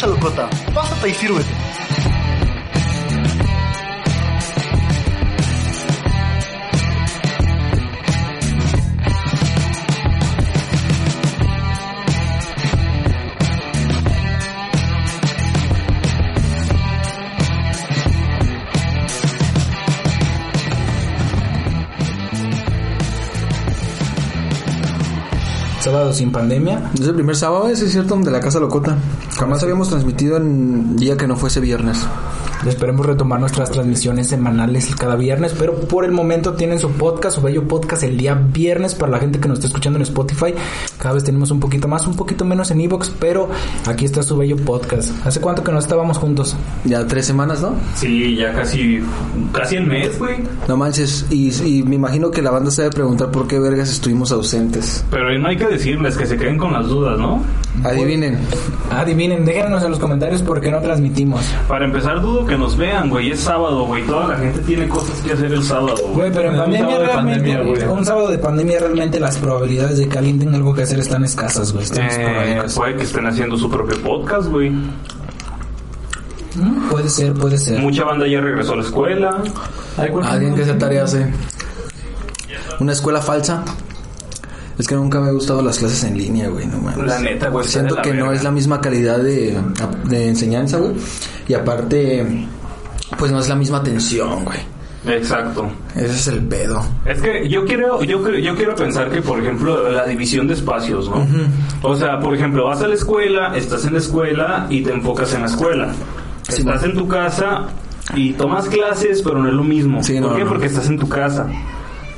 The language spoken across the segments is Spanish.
Bienvenido a la Casa Locota. Sin pandemia. Es el primer sábado, ese es cierto, de la Casa Locota. Jamás habíamos transmitido en día que no fuese viernes. Esperemos retomar nuestras transmisiones semanales cada viernes, pero por el momento tienen su podcast, su bello podcast el día viernes para la gente que nos está escuchando en Spotify. Cada vez tenemos un poquito más, un poquito menos en Evox, pero aquí está su bello podcast. ¿Hace cuánto que no estábamos juntos? Ya tres semanas, ¿no? Sí, ya casi, casi el mes, güey. No manches, y, y me imagino que la banda se debe preguntar por qué vergas estuvimos ausentes. Pero no hay que decirles que se queden con las dudas, ¿no? Adivinen. Adivinen, déjenos en los comentarios por qué no transmitimos. Para empezar, dudo que nos vean, güey. Es sábado, güey. Toda la gente tiene cosas que hacer el sábado, Güey, güey. pero en Un pandemia sábado de realmente, pandemia, güey. un sábado de pandemia realmente las probabilidades de que alguien tenga algo que hacer están escasas, güey. Están Eh, puede que estén haciendo su propio podcast, güey. Mm, Puede ser, puede ser. Mucha banda ya regresó a la escuela. Ay, ¿cuál- Alguien que esa tarea hace. Una escuela falsa. Es que nunca me han gustado las clases en línea, güey, no mames. La neta, güey. Siento que no es la misma calidad de, de enseñanza, güey. Y aparte, pues no es la misma atención, güey. Exacto. Ese es el pedo. Es que yo quiero, yo, yo quiero pensar que, por ejemplo, la división de espacios, ¿no? O sea, por ejemplo, vas a la escuela, estás en la escuela y te enfocas en la escuela. Sí, estás en tu casa y tomas clases, pero no es lo mismo. Sí, ¿Por no, qué? no. Porque estás en tu casa.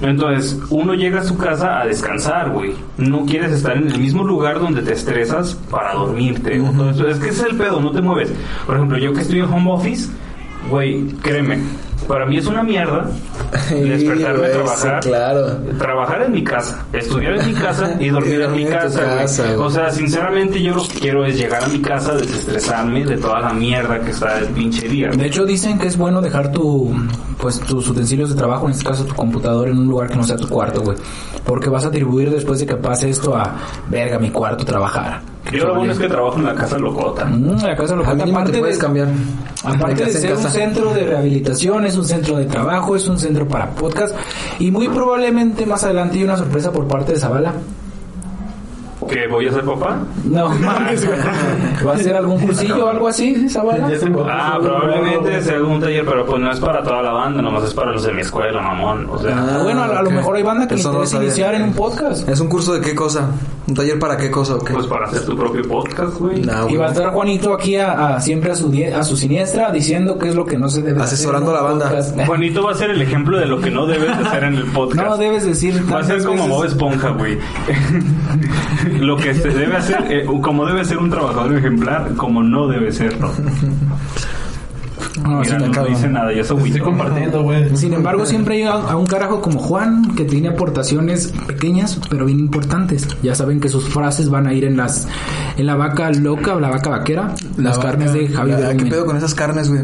Entonces, uno llega a su casa a descansar, güey. No quieres estar en el mismo lugar donde te estresas para dormirte. eso. Es que ese es el pedo, no te mueves. Por ejemplo, yo que estoy en home office, güey, créeme, para mí es una mierda despertarme a trabajar. sí, claro. Trabajar en mi casa, estudiar en mi casa y dormir Y en mi dormir en tu casa. O sea, sinceramente yo lo que quiero es llegar a mi casa, desestresarme de toda la mierda que está el pinche día. De hecho dicen que es bueno dejar tu pues tus utensilios de trabajo, en este caso tu computador en un lugar que no sea tu cuarto, güey. Porque vas a atribuir después de que pase esto a verga mi cuarto trabajar. Yo lo bueno es que trabajo en la casa locota. Mm, la casa lo Al mínimo aparte te puedes de, cambiar. Aparte de ser un centro de rehabilitación, es un centro de trabajo, es un centro para podcast y muy probablemente más adelante hay una sorpresa por parte de Zavala. ¿Que voy a ser papá? No mames, güey. ¿Va a ser algún cursillo o algo así, Zavala? Ah, probablemente sea algún taller, pero pues no es para toda la banda, nomás es para los de mi escuela, mamón. O sea, Ah, bueno, a, a lo mejor hay banda que Eso no interesa sabía. iniciar en un podcast. ¿Es un curso de qué cosa? ¿Un taller para qué cosa o qué? pues para hacer tu propio podcast, güey. Nah, Y va a estar Juanito aquí a, a- siempre a su, die- a su siniestra diciendo qué es lo que no se debe hacer Asesorando en a un la banda. podcast. Juanito va a ser el ejemplo de lo que no debes de hacer en el podcast. No debes decir Va a ser como veces- Bob Esponja, güey. Lo que se debe hacer, eh, como debe ser un trabajador ejemplar, como no debe serlo. No, Mira, no dice nada, ya se Estoy compartiendo, güey. Sin embargo, siempre hay a, a un carajo como Juan que tiene aportaciones pequeñas pero bien importantes. Ya saben que sus frases van a ir en las en la vaca loca o la vaca vaquera, las La carnes de Javi la- ¿Qué pedo con esas carnes, güey?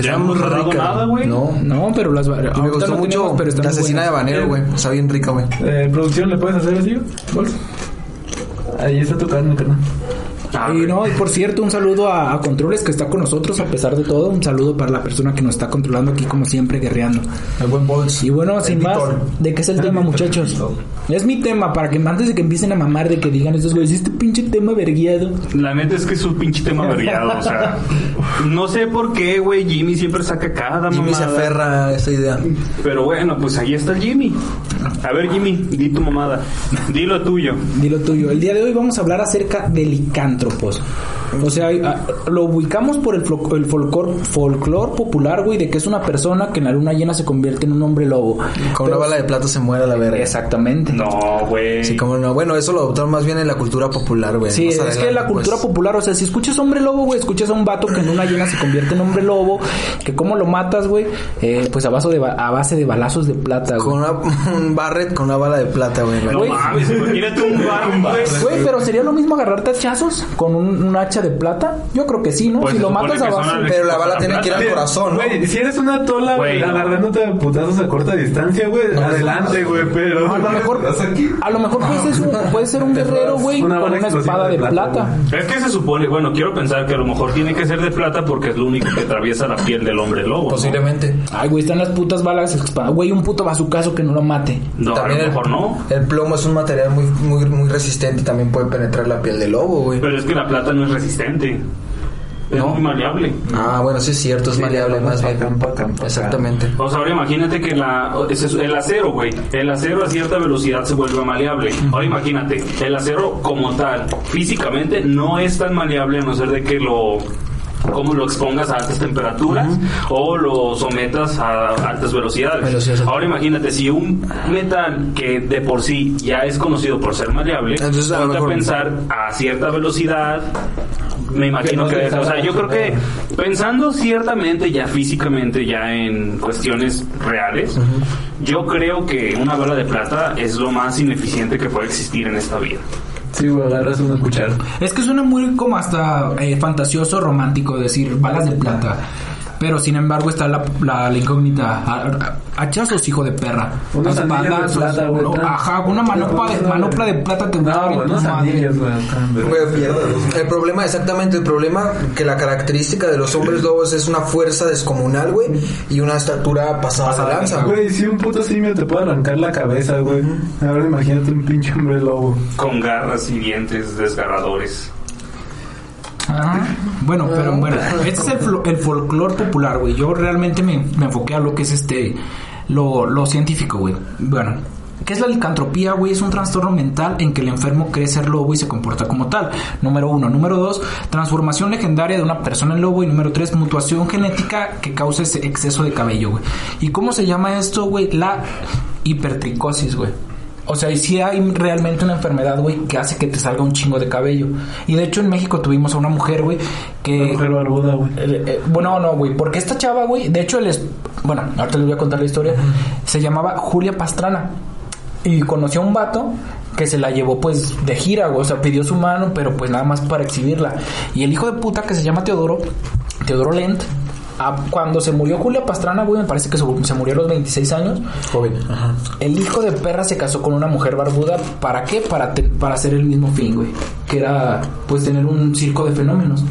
Ya muy nada, güey. No. No, pero las Y me gustó no mucho tenemos, pero están la asesina de buenas. habanero, güey. Está bien rica, güey. Eh, ¿Producción le puedes hacer así? Ahí está carne, carnal. Ah, Y no, y por cierto, un saludo a, a Controles que está con nosotros a pesar de todo. Un saludo para la persona que nos está controlando aquí como siempre guerreando. El buen Bols. Y bueno, sin más. ¿de qué es el tema, muchachos? Es mi tema, para que antes de que empiecen a mamar de que digan estos güeyes, este pinche tema verguiado. La neta es que es un pinche tema variado, o sea, no sé por qué, güey, Jimmy siempre saca cada Jimmy se mamada. aferra a esta idea. Pero bueno, pues ahí está el Jimmy. A ver, Jimmy, di tu mamada. Di lo tuyo. Dilo tuyo. El día de hoy vamos a hablar acerca de licántropos. O sea, ah, lo ubicamos por el, flo- el folclor, folclor popular, güey, de que es una persona que en la luna llena se convierte en un hombre lobo. Con Pero- una bala de plata se muere a la verga. Exactamente. No, güey. Sí, como no. Bueno, eso lo adoptaron más bien en la cultura popular, güey. Sí, Más es que adelante, la cultura pues. popular, o sea, si escuchas hombre lobo, güey, escuchas a un vato que en una llena se convierte en hombre lobo, que cómo lo matas, güey, eh, pues a base, de, ba- a base de balazos de plata, Con güey. una, un barret con una bala de plata, güey. No Güey. mames, imagínate un bar, güey. Güey, pero sería lo mismo agarrarte a hachazos con un, un hacha de plata? Yo creo que sí, ¿no? Pues si lo matas a base... Pero la bala tiene que ir al corazón, ¿no? Güey, si eres una tola, Güey. agarrándote a putazos a corta distancia, güey, adelante, güey, pero... A lo mejor, a lo mejor puede ser un, puede ser un guerrero, güey, con una espada de de plata, plata. Es que se supone, bueno, quiero pensar que a lo mejor tiene que ser de plata porque es lo único que atraviesa la piel del hombre lobo. ¿no? Posiblemente. Ay, güey, están las putas balas. espada- Güey, un puto bazucazo que no lo mate. No, a lo mejor no. el plomo es un material muy, muy, muy resistente y también puede penetrar la piel del lobo, güey. Pero es que la plata no es resistente. Es No. muy maleable. Ah, bueno, sí es cierto, es Sí, maleable más bien. Exactamente. O sea, ahora imagínate que la, el acero, güey. El acero a cierta velocidad se vuelve maleable. Ahora imagínate, el acero como tal, físicamente no es tan maleable a no ser de que lo como lo expongas a altas temperaturas o lo sometas a altas velocidades. Velocidades. Ahora imagínate si un metal que de por sí ya es conocido por ser maleable, Entonces, a ponte a mejor- pensar a cierta velocidad, me imagino Que que, no te o sea, yo creo que pensando ciertamente ya físicamente ya en cuestiones reales, yo creo que una bala de plata es lo más ineficiente que puede existir en esta vida. Es que suena muy como hasta eh, fantasioso, romántico decir balas de plata. Pero sin embargo está la, la, la incógnita. Hachazos, hijo de perra. Unas anillas de plata, güey. no, Ajá, una manopla de, manopla de plata te No, gusta güey, unos anillos, güey. el problema, exactamente, el problema que la característica de los hombres lobos es una fuerza descomunal, güey, y una estatura pasada de lanza, güey. Güey, si un puto simio te puede arrancar la cabeza, güey. Ahora imagínate un pinche hombre lobo. Con garras y dientes desgarradores. Ajá. Bueno, pero bueno, este es el, el folclore popular, güey. Yo realmente me, me enfoqué a lo que es este, lo, lo científico, güey. Bueno, ¿qué es la licantropía, güey? Es un trastorno mental en que el enfermo cree ser lobo y se comporta como tal. Número uno. Número dos, transformación legendaria de una persona en lobo. Y número tres, mutuación genética que causa ese exceso de cabello, güey. ¿Y cómo se llama esto, güey? La hipertricosis, güey. O sea, y sí hay realmente una enfermedad, güey, que hace que te salga un chingo de cabello. Y de hecho en México tuvimos a una mujer, güey, que... Una mujer barbuda, güey. Eh, eh, bueno, no, güey, porque esta chava, güey, de hecho, él es. Bueno, ahorita les voy a contar la historia. Se llamaba Julia Pastrana. Y conoció a un vato que se la llevó, pues, de gira, güey. O sea, pidió su mano, pero pues nada más para exhibirla. Y el hijo de puta que se llama Teodoro, Teodoro Lent, cuando se murió Julia Pastrana, güey, me parece que se, se murió a los 26 años. Joven. Ajá. El hijo de perra se casó con una mujer barbuda. ¿Para qué? Para, te- para hacer el mismo fin, güey. Que era, pues, tener un circo de fenómenos.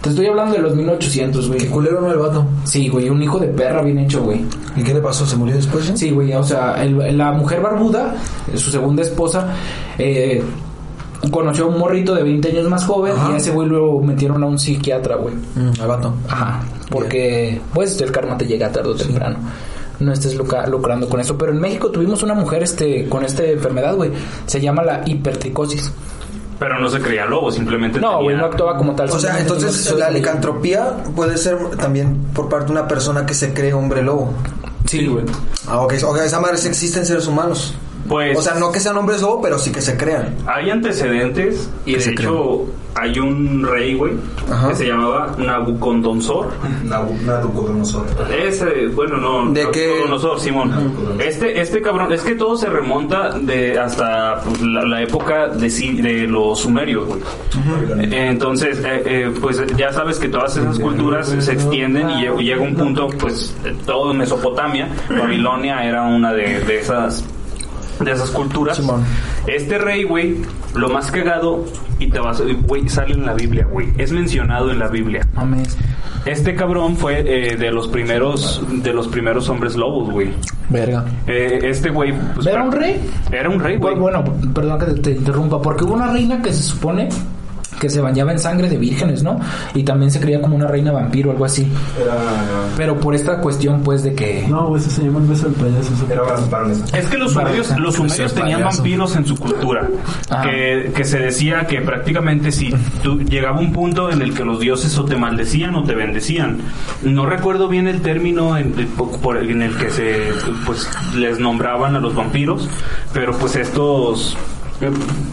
Te estoy hablando de los 1800, güey. Qué culero no el vato. Sí, güey, un hijo de perra bien hecho, güey. ¿Y qué le pasó? ¿Se murió después? ya? Sí, güey, o sea, el- la mujer barbuda, eh, su segunda esposa, eh, conoció a un morrito de 20 años más joven Ajá. y a ese güey lo metieron a un psiquiatra, güey. Mm, al vato. Ajá, porque pues el karma te llega tarde o temprano. No estés lucra- lucrando con eso. Pero en México tuvimos una mujer este con esta enfermedad, güey. Se llama la hipertricosis. Pero no se creía lobo, simplemente No, güey, tenía- no actuaba como tal. O sea, entonces la licantropía puede ser también por parte de una persona que se cree hombre lobo. Sí, güey. Ah, ok, ok, esa madre sí existe en seres humanos. Pues O sea, no que sean hombres lobo, pero sí que se crean. hay antecedentes y de se hecho hay un rey, güey, que se llamaba Nabucodonosor. Nabucodonosor. Ese, bueno, no, ¿De qué? Nabucodonosor, Simón. Este, este cabrón, es que todo se remonta de hasta pues, la, la época de, sí- de los sumerios, güey. Eh, Entonces, eh, eh, pues ya sabes que todas esas culturas se extienden y lle- llega un punto, pues, todo Mesopotamia, Babilonia era una de, de esas de esas culturas. Simón. Este rey, güey, lo más cagado y te vas, güey, sale en la Biblia, güey. Es mencionado en la Biblia. Mames. Este cabrón fue eh, de los primeros de los primeros hombres lobos, güey. Verga. Eh, este güey pues, ¿Era un rey? Era un rey, güey. Bueno, perdón que te interrumpa, porque hubo una reina que se supone que se bañaba en sangre de vírgenes, ¿no? Y también se creía como una reina vampiro o algo así. Pero por esta cuestión, pues, de que... No, eso se llama el beso del payaso. Era. Es que los sumerios, los sumerios tenían vampiros en su cultura. Que, que se decía que prácticamente si tú llegaba un punto en el que los dioses o te maldecían o te bendecían. No recuerdo bien el término en, por- en el que se pues les nombraban a los vampiros, pero pues estos eh,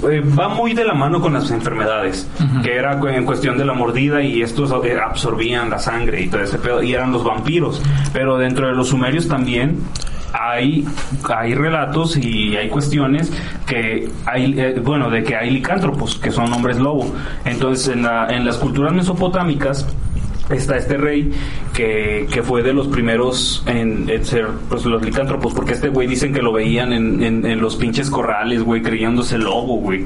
eh, va muy de la mano con las enfermedades, que era en cuestión de la mordida y estos eh, absorbían la sangre y todo ese pedo, y eran los vampiros. Pero dentro de los sumerios también hay, hay relatos y hay cuestiones que hay, eh, bueno, de que hay licántropos, que son hombres lobo. Entonces, en, la, en las culturas mesopotámicas, está este rey que, fue de los primeros en, ser pues los licántropos porque este güey dicen que lo veían en, en, en los pinches corrales güey creyéndose lobo güey.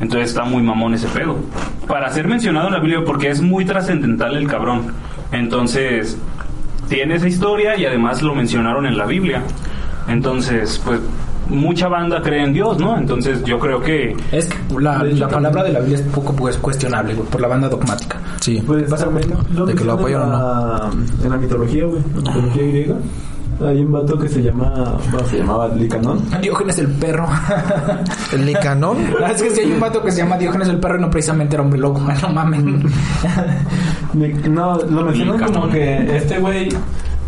Entonces está muy mamón ese pedo. Para ser mencionado en la Biblia porque es muy trascendental el cabrón. Entonces tiene esa historia y además lo mencionaron en la Biblia. Entonces pues mucha banda cree en Dios no entonces yo creo que Es que la, la palabra de la Biblia es poco pues, cuestionable, güey, por la banda dogmática. Sí. Pues básicamente lo De que lo apoyan o en la- En la mitología, güey. En la mitología griega. Hay un vato que se llama. Bueno, se llamaba Licanón. Diógenes el perro. ¿El Nicanor? Ah, es que si hay un vato que se llama Diógenes el perro y no precisamente era hombre loco, no mamen. No, lo mencionan Licanón. como que este güey.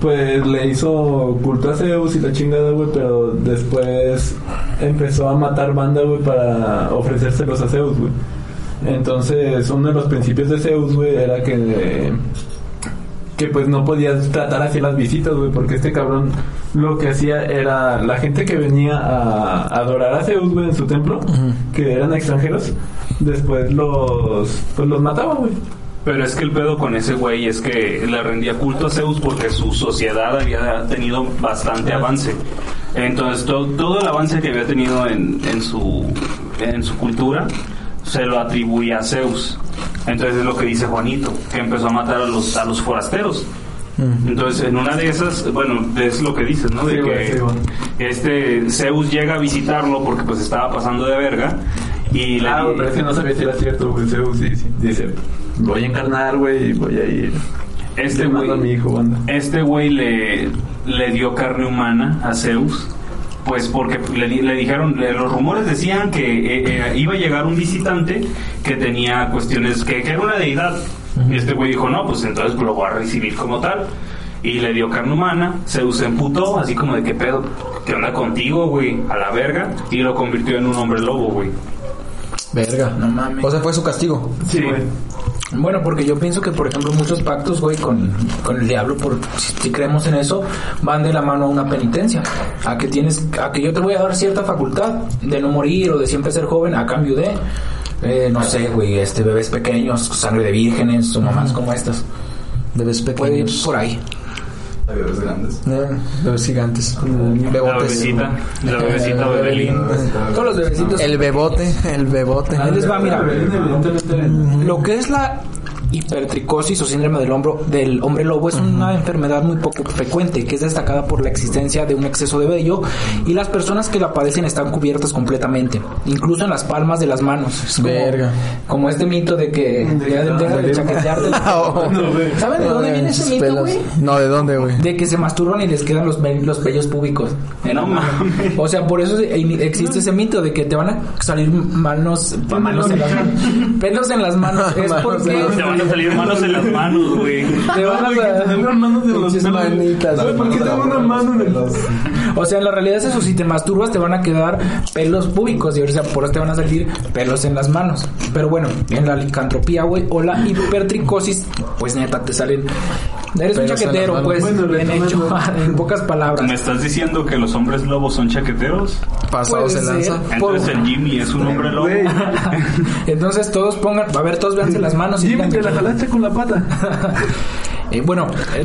Pues le hizo culto a Zeus y la chingada, güey, pero después empezó a matar banda, güey, para ofrecérselos a Zeus, güey. Entonces, uno de los principios de Zeus, güey, era que que pues no podías tratar así las visitas, güey, porque este cabrón lo que hacía era la gente que venía a adorar a Zeus, güey, en su templo, que eran extranjeros, después los pues los mataba, güey. Pero es que el pedo con ese güey es que le rendía culto a Zeus porque su sociedad había tenido bastante avance. Entonces to- todo el avance que había tenido en, en su en su cultura se lo atribuía a Zeus. Entonces es lo que dice Juanito, que empezó a matar a los a los forasteros. Entonces, en una de esas, bueno, es lo que dices, ¿no? De que este Zeus llega a visitarlo porque pues estaba pasando de verga y le Ah, pero es que no sabía si era cierto, güey, Zeus sí, sí. dice, voy a encarnar, güey, y voy a ir. Este güey- a mi hijo, banda. Este güey le, le dio carne humana a Zeus, pues porque le, di- le dijeron, le- los rumores decían que eh, eh, iba a llegar un visitante que tenía cuestiones, que, que era una deidad. Y este güey dijo, no, pues entonces lo voy a recibir como tal. Y le dio carne humana, Zeus se emputó, así como de qué pedo, ¿qué onda contigo, güey? A la verga. Y lo convirtió en un hombre lobo, güey. Verga. No mames. O sea, fue su castigo. Sí, Bueno, porque yo pienso que, por ejemplo, muchos pactos, güey, con, con el diablo, por, si, si creemos en eso, van de la mano a una penitencia. A que tienes, a que yo te voy a dar cierta facultad de no morir o de siempre ser joven a cambio de, eh, no sé, güey, este, bebés pequeños, sangre de vírgenes o mamás como estas. Bebés Puede ir pequeños. por ahí. Hay bebés grandes. Eh, bebés gigantes. la Bebotes. bebecita, la bebecita Bebelín. Todos los bebecitos. El bebote, el bebote. Ahí les va, mira. Lo que es la hipertricosis o síndrome del hombro del hombre lobo es una enfermedad muy poco frecuente que es destacada por la existencia de un exceso de vello y las personas que la padecen están cubiertas completamente, incluso en las palmas de las manos. Es como, Verga. como este mito de que ya deja de chaquetearte. ¿Saben de dónde viene ese mito, güey? No, ¿de dónde, güey? De que se masturban y les quedan los, los vellos públicos. No mames. O sea, por eso existe ese mito de que te van a salir manos, manos en las manos, pelos en las manos. Es porque van a salir manos en las manos, güey. te van a Tengo manos en los pelos. manitas, Güey, ¿Por qué tengo una mano en el O sea, en la realidad es eso, si te masturbas te van a quedar pelos públicos y o sea, por eso te van a salir pelos en las manos. Pero bueno, en la licantropía, güey, o la hipertricosis, pues neta, te salen... Eres un chaquetero, pues. Bueno, bien hecho, en pocas palabras. ¿Me estás diciendo que los hombres lobos son chaqueteros? Pasados de lanza. Por- Entonces el Jimmy es un hombre lobo. Entonces todos pongan, a ver, todos véanse las manos y Jimmy, digan te que- la jalaste con la pata. Eh, bueno, eh,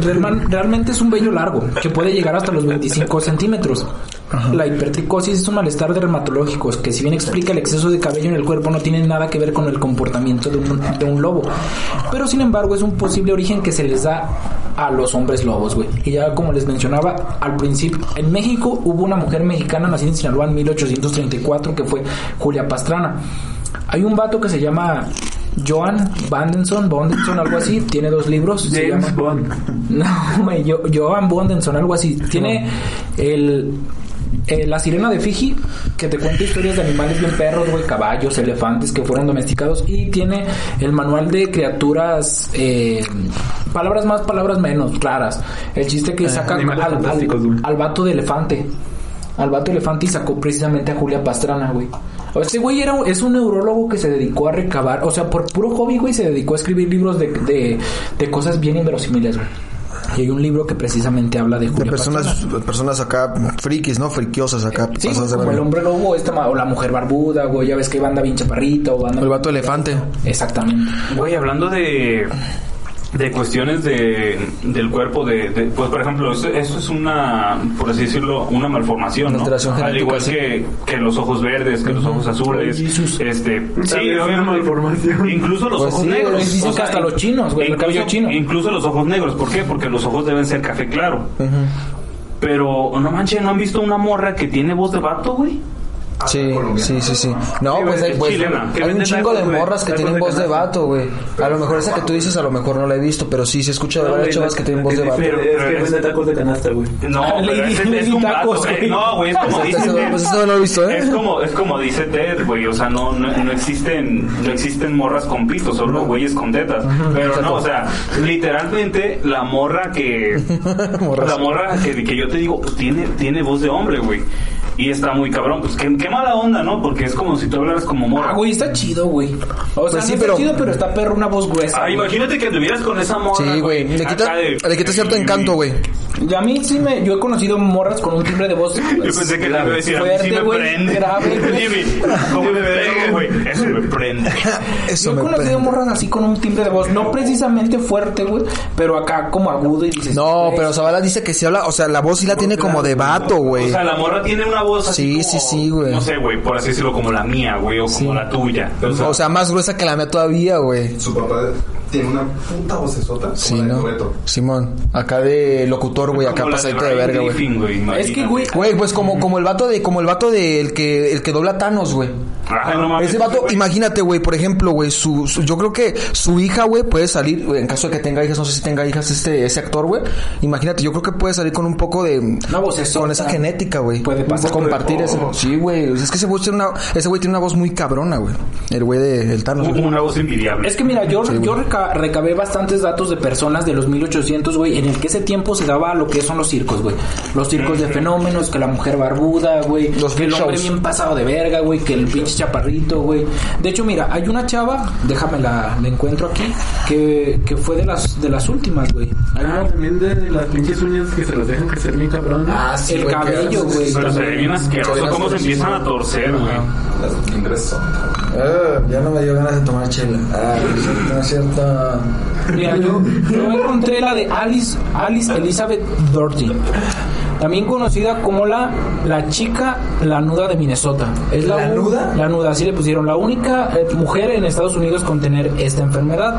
realmente es un vello largo que puede llegar hasta los 25 centímetros. La hipertricosis es un malestar dermatológico que si bien explica el exceso de cabello en el cuerpo no tiene nada que ver con el comportamiento de un, de un lobo. Pero sin embargo es un posible origen que se les da a los hombres lobos, güey. Y ya como les mencionaba al principio, en México hubo una mujer mexicana nacida en Sinaloa en 1834 que fue Julia Pastrana. Hay un vato que se llama Joan Vandenson, Bondenson, algo así, tiene dos libros. se James llama- Bond. no, yo, Joan Bondenson, algo así. Tiene el, eh, La Sirena de Fiji, que te cuenta historias de animales bien perros, güey, caballos, elefantes que fueron domesticados. Y tiene el manual de criaturas, eh, palabras más, palabras menos, claras. El chiste que Eh, saca al, al vato de elefante. Al vato elefante y sacó precisamente a Julia Pastrana, güey. O Este güey era, un- es un neurólogo que se dedicó a recabar, o sea, por puro hobby, güey, se dedicó a escribir libros de, de, de cosas bien inverosímiles, güey. Y hay un libro que precisamente habla de De personas, Pastrana. personas acá frikis, ¿no? Friquiosas acá. Sí, como el hombre lobo, esta, ma- o la mujer barbuda, güey, ya ves que hay banda bien chaparrita o banda... El vato elefante. Exactamente. Güey, hablando de de cuestiones de del cuerpo de, de- pues por ejemplo eso, eso es una por así decirlo una malformación al igual que, que los ojos verdes que los ojos azules este sí una malformación. incluso los Pues ojos sí, negros hasta los chinos, güey, el incluso, cabello chino. incluso los ojos negros ¿por qué? porque los ojos deben ser café claro pero no manches ¿no han visto una morra que tiene voz de vato güey? Sí, sí, sí, sí. No, Sí, pues, hay, es pues, chilena. Que hay un chingo de morras que tienen de voz de vato, güey. A lo mejor esa que tú dices, a lo mejor no la he visto, pero sí se escucha de varias chavas que tienen voz de pero- vato. Pero- Es pero que es- vende tacos de canasta, güey. No, pero Lady- ese es Lady un Tacos, vato, güey. güey. No, güey, es como dice Ted. pues eso no lo he visto, ¿eh? Es como, es como dice Ted, güey. O sea, no, no, no existen, no existen morras con pito, solo güeyes con tetas. Pero no, o sea, literalmente la morra que, la morra que, que yo te digo, pues, tiene, tiene voz de hombre, güey. Y está muy cabrón, pues qué, qué mala onda, ¿no? Porque es como si tú hablaras como morra. Ah, güey, está chido, güey. O sea, Pues sí, no pero- está chido, pero está perro una voz gruesa. Ah, güey. imagínate que anduvieras con esa morra. Sí, güey. Le quita, de- le quita cierto encanto, güey. Y a mí sí me... Yo he conocido morras con un timbre de voz... Yo pensé que le iba a decir, a mí sí fuerte, me güey, prende. grave, güey. ¿cómo me prende, güey? Eso me prende. Eso Yo me he conocido prende. morras así con un timbre de voz, no precisamente fuerte, güey, pero acá como agudo y dices... No, pero Zavala dice que si habla, o sea, la voz sí la tiene como de vato, O güey. sea, la morra tiene una voz así Sí, como, sí, sí, güey. No sé, güey, por así decirlo, como la mía, güey, o como la tuya. O sea, más gruesa que la mía todavía, güey. Su papá tiene una puta vocesota como Sí, la de ¿no? Simón, acá de locutor, güey, acá pasadita de Brian verga, güey. Es que, güey, Güey, pues como, como el vato de, como el vato de el que, el que dobla Thanos, güey. Ay, no mames, Ese vato, güey. imagínate, güey, por ejemplo, güey, su, su- yo creo que su hija, güey, puede salir, güey, en caso de que tenga hijas, no sé si tenga hijas este, ese actor, güey. Imagínate, yo creo que puede salir con un poco de, Una vocesota. con esa genética, güey. Puede pasar. Compartir Oh. ese, sí, güey. Es que ese güey tiene una, ese güey tiene una voz muy cabrona, güey. El güey de el Thanos. güey. Una voz envidiable. Es que mira, yo, yo reca- recabé bastantes datos de personas de los 1800, güey, en el que ese tiempo se daba lo que son los circos, güey. Los circos de fenómenos, que la mujer barbuda, güey. Los que el hombre shows. bien pasado de verga, güey. Que el pinche chaparrito, güey. De hecho, mira, hay una chava, déjame la, la encuentro aquí, que, que fue de las, de las últimas, güey. Hay Ah, también de las pinches uñas que se las dejan crecer bien cabrón. Ah, sí, el que- cabello, güey. Pero se ve bien asqueroso cómo se empiezan a torcer, güey. Las ingresos. Ah, ya no me dio ganas de tomar chela. Ah, no es cierto. Mira, yo, yo encontré la de Alice, Alice Elizabeth Doherty. También conocida como la, la chica lanuda de Minnesota. Es la. Lanuda, así le pusieron. La única eh, mujer en Estados Unidos con tener esta enfermedad.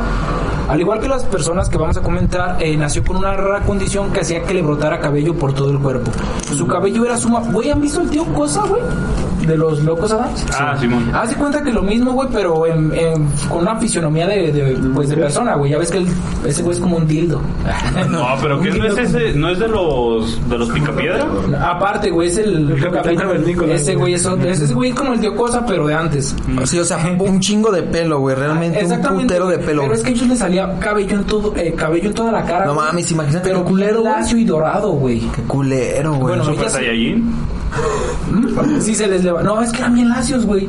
Al igual que las personas que vamos a comentar, eh, nació con una rara condición que hacía que le brotara cabello por todo el cuerpo. Su cabello era suma... Güey, ¿han visto el tío Cosa, güey? De los locos Adams. Ah, Simón. Haz de cuenta que lo mismo, güey, pero en, en- con una fisionomía de, de, pues, de persona, güey. Ya ves que el- ese güey es como un dildo. No, pero ¿qué no es ese? ¿No es de los de los picapiedra? Aparte, güey, es el... El Capitán Cavernícola. Ese güey es, ese güey es como el tío Cosa, pero de antes. Sí, o sea, un chingo de pelo, güey. Realmente un putero de pelo. Pero es que a ellos les salía cabello en todo, eh, cabello en toda la cara. No mames, imagínate Pero culero, güey. lacio y dorado, güey. Qué culero, güey. Bueno, ¿Super Saiyajin? Sí se les leva. No, es que eran bien lacios, güey.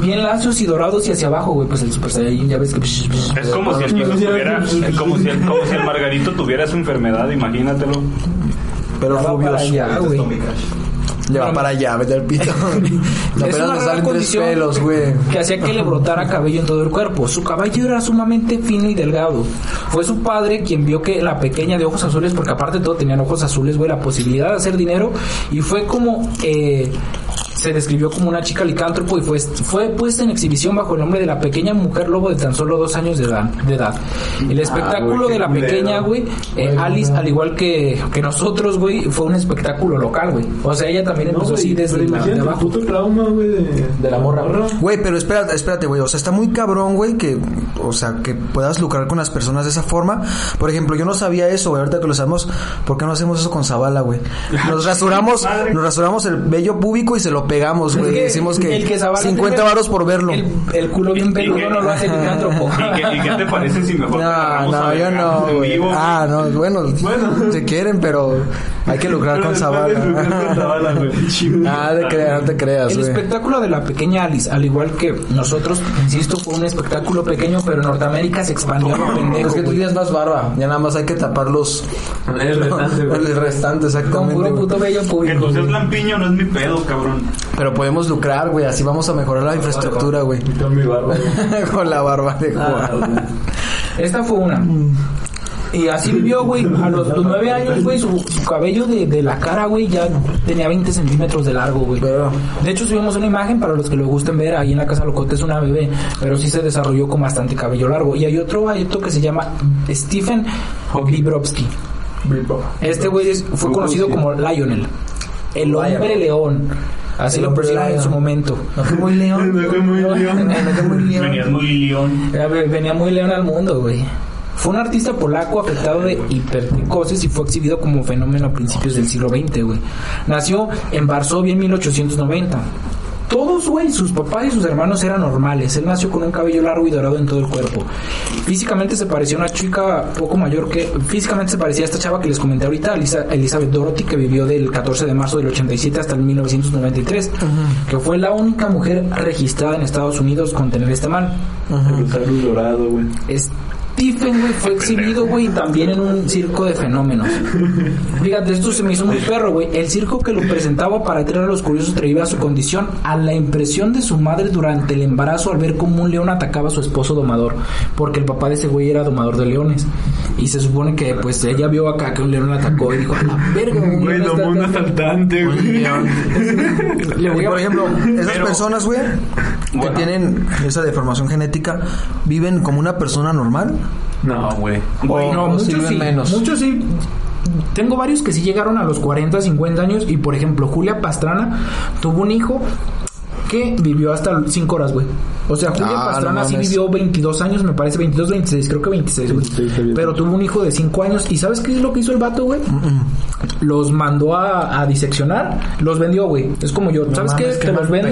Bien lacios y dorados y hacia abajo, güey. Pues el Super Saiyajin, ya ves que... Es como si el piso tuviera, es como si el, como si el Margarito tuviera esa enfermedad, imagínatelo. Pero rubios. allá, güey. Ya va para allá, vete al pito. Apenas una le salen tres pelos, güey. que hacía que le brotara cabello en todo el cuerpo. Su cabello era sumamente fino y delgado. Fue su padre quien vio que la pequeña de ojos azules, porque aparte de todo tenían ojos azules, güey, la posibilidad de hacer dinero. Y fue como eh, se describió como una chica licántropo y fue, fue puesta en exhibición bajo el nombre de la pequeña mujer lobo de tan solo dos años de edad. De edad. El espectáculo güey, qué de la pequeña, güey, eh, Alice, al igual que, que nosotros, güey, fue un espectáculo local, güey. O sea, ella también empezó así desde la- de abajo. puto trauma, güey, de, De la morra. Güey, pero espérate, espérate, güey. O sea, está muy cabrón, güey, que, o sea, que puedas lucrar con las personas de esa forma. Por ejemplo, yo no sabía eso, güey. Ahorita que lo sabemos, ¿por qué no hacemos eso con Zavala, güey? Nos rasuramos, nos rasuramos el vello púbico y se lo lo pegamos, güey. Es que Decimos que, que Zavala 50 tenga varos por verlo. El, el culo bien peludo no lo hace licántropo. ¿Y qué, y qué te parece si mejor No, no, yo no, vivo, Ah, no, bueno, Bueno. se quieren, pero hay que lucrar con Zavala. Ah, de creer, no te creas, El güey. espectáculo de la pequeña Alice, al igual que nosotros, insisto, fue un espectáculo pequeño, pero en Norteamérica se expandió a lo pendejo, Es que tú tienes más barba. Ya nada más hay que tapar los. El restante, güey. el restante, Con exactamente. puro güey. puto bello Que público. seas güey. lampiño no es mi pedo, cabrón. Pero podemos lucrar, güey. Así vamos a mejorar la infraestructura, güey. Con mi barba. güey. Con la barba de Ah, Juan. güey. Esta fue una. Y así vivió, güey. A los, los nueve años, güey, su, su cabello de, de la cara, güey, ya tenía 20 centímetros de largo, güey. De hecho, subimos una imagen para los que lo gusten ver. Ahí en la casa Locote es una bebé, pero sí se desarrolló con bastante cabello largo. Y hay otro, hay otro que se llama Stephen Bibrovsky. Este güey fue conocido como Lionel. El hombre león. Así El lo pusieron en su momento. No fue muy león. No fue muy león. Fue muy león. Venías muy león. Era- Venía muy león al mundo, güey. Fue un artista polaco afectado de hipertricosis y fue exhibido como fenómeno a principios del siglo XX, güey. Nació en Varsovia en 1890. Todos, güey, sus papás y sus hermanos eran normales. Él nació con un cabello largo y dorado en todo el cuerpo. Físicamente se parecía a una chica poco mayor que... Físicamente se parecía a esta chava que les comenté ahorita, Elizabeth Dorothy, que vivió del 14 de marzo del 87 hasta el 1993, que fue la única mujer registrada en Estados Unidos con tener este mal. Dorado, güey. Stephen, güey, fue exhibido, güey, también en un circo de fenómenos. Fíjate, esto se me hizo muy perro, güey. El circo que lo presentaba para atraer a los curiosos traía su condición a la impresión de su madre durante el embarazo al ver cómo un león atacaba a su esposo domador. Porque el papá de ese güey era domador de leones. Y se supone que, pues, ella vio acá que un león la atacó y dijo, a la verga, un Güey, está mundo atacando". asaltante, güey. Le voy Y a- por ejemplo, esas Pero- personas, güey, que Bueno. tienen esa deformación genética, viven como una persona normal. No, güey. O- No, muchos sí. menos. Muchos sí. Tengo varios que sí llegaron a los 40, 50 años. Y por ejemplo, Julia Pastrana tuvo un hijo que vivió hasta 5 horas, güey. O sea, Julia Ah, Pastrana no sí vivió 22 años, me parece 22, 26, creo que 26, güey. 26, está bien. Pero tuvo un hijo de 5 años. ¿Y sabes qué es lo que hizo el vato, güey? Los mandó a, a diseccionar, los vendió, güey. Es como yo, ¿sabes qué? Te los vendo.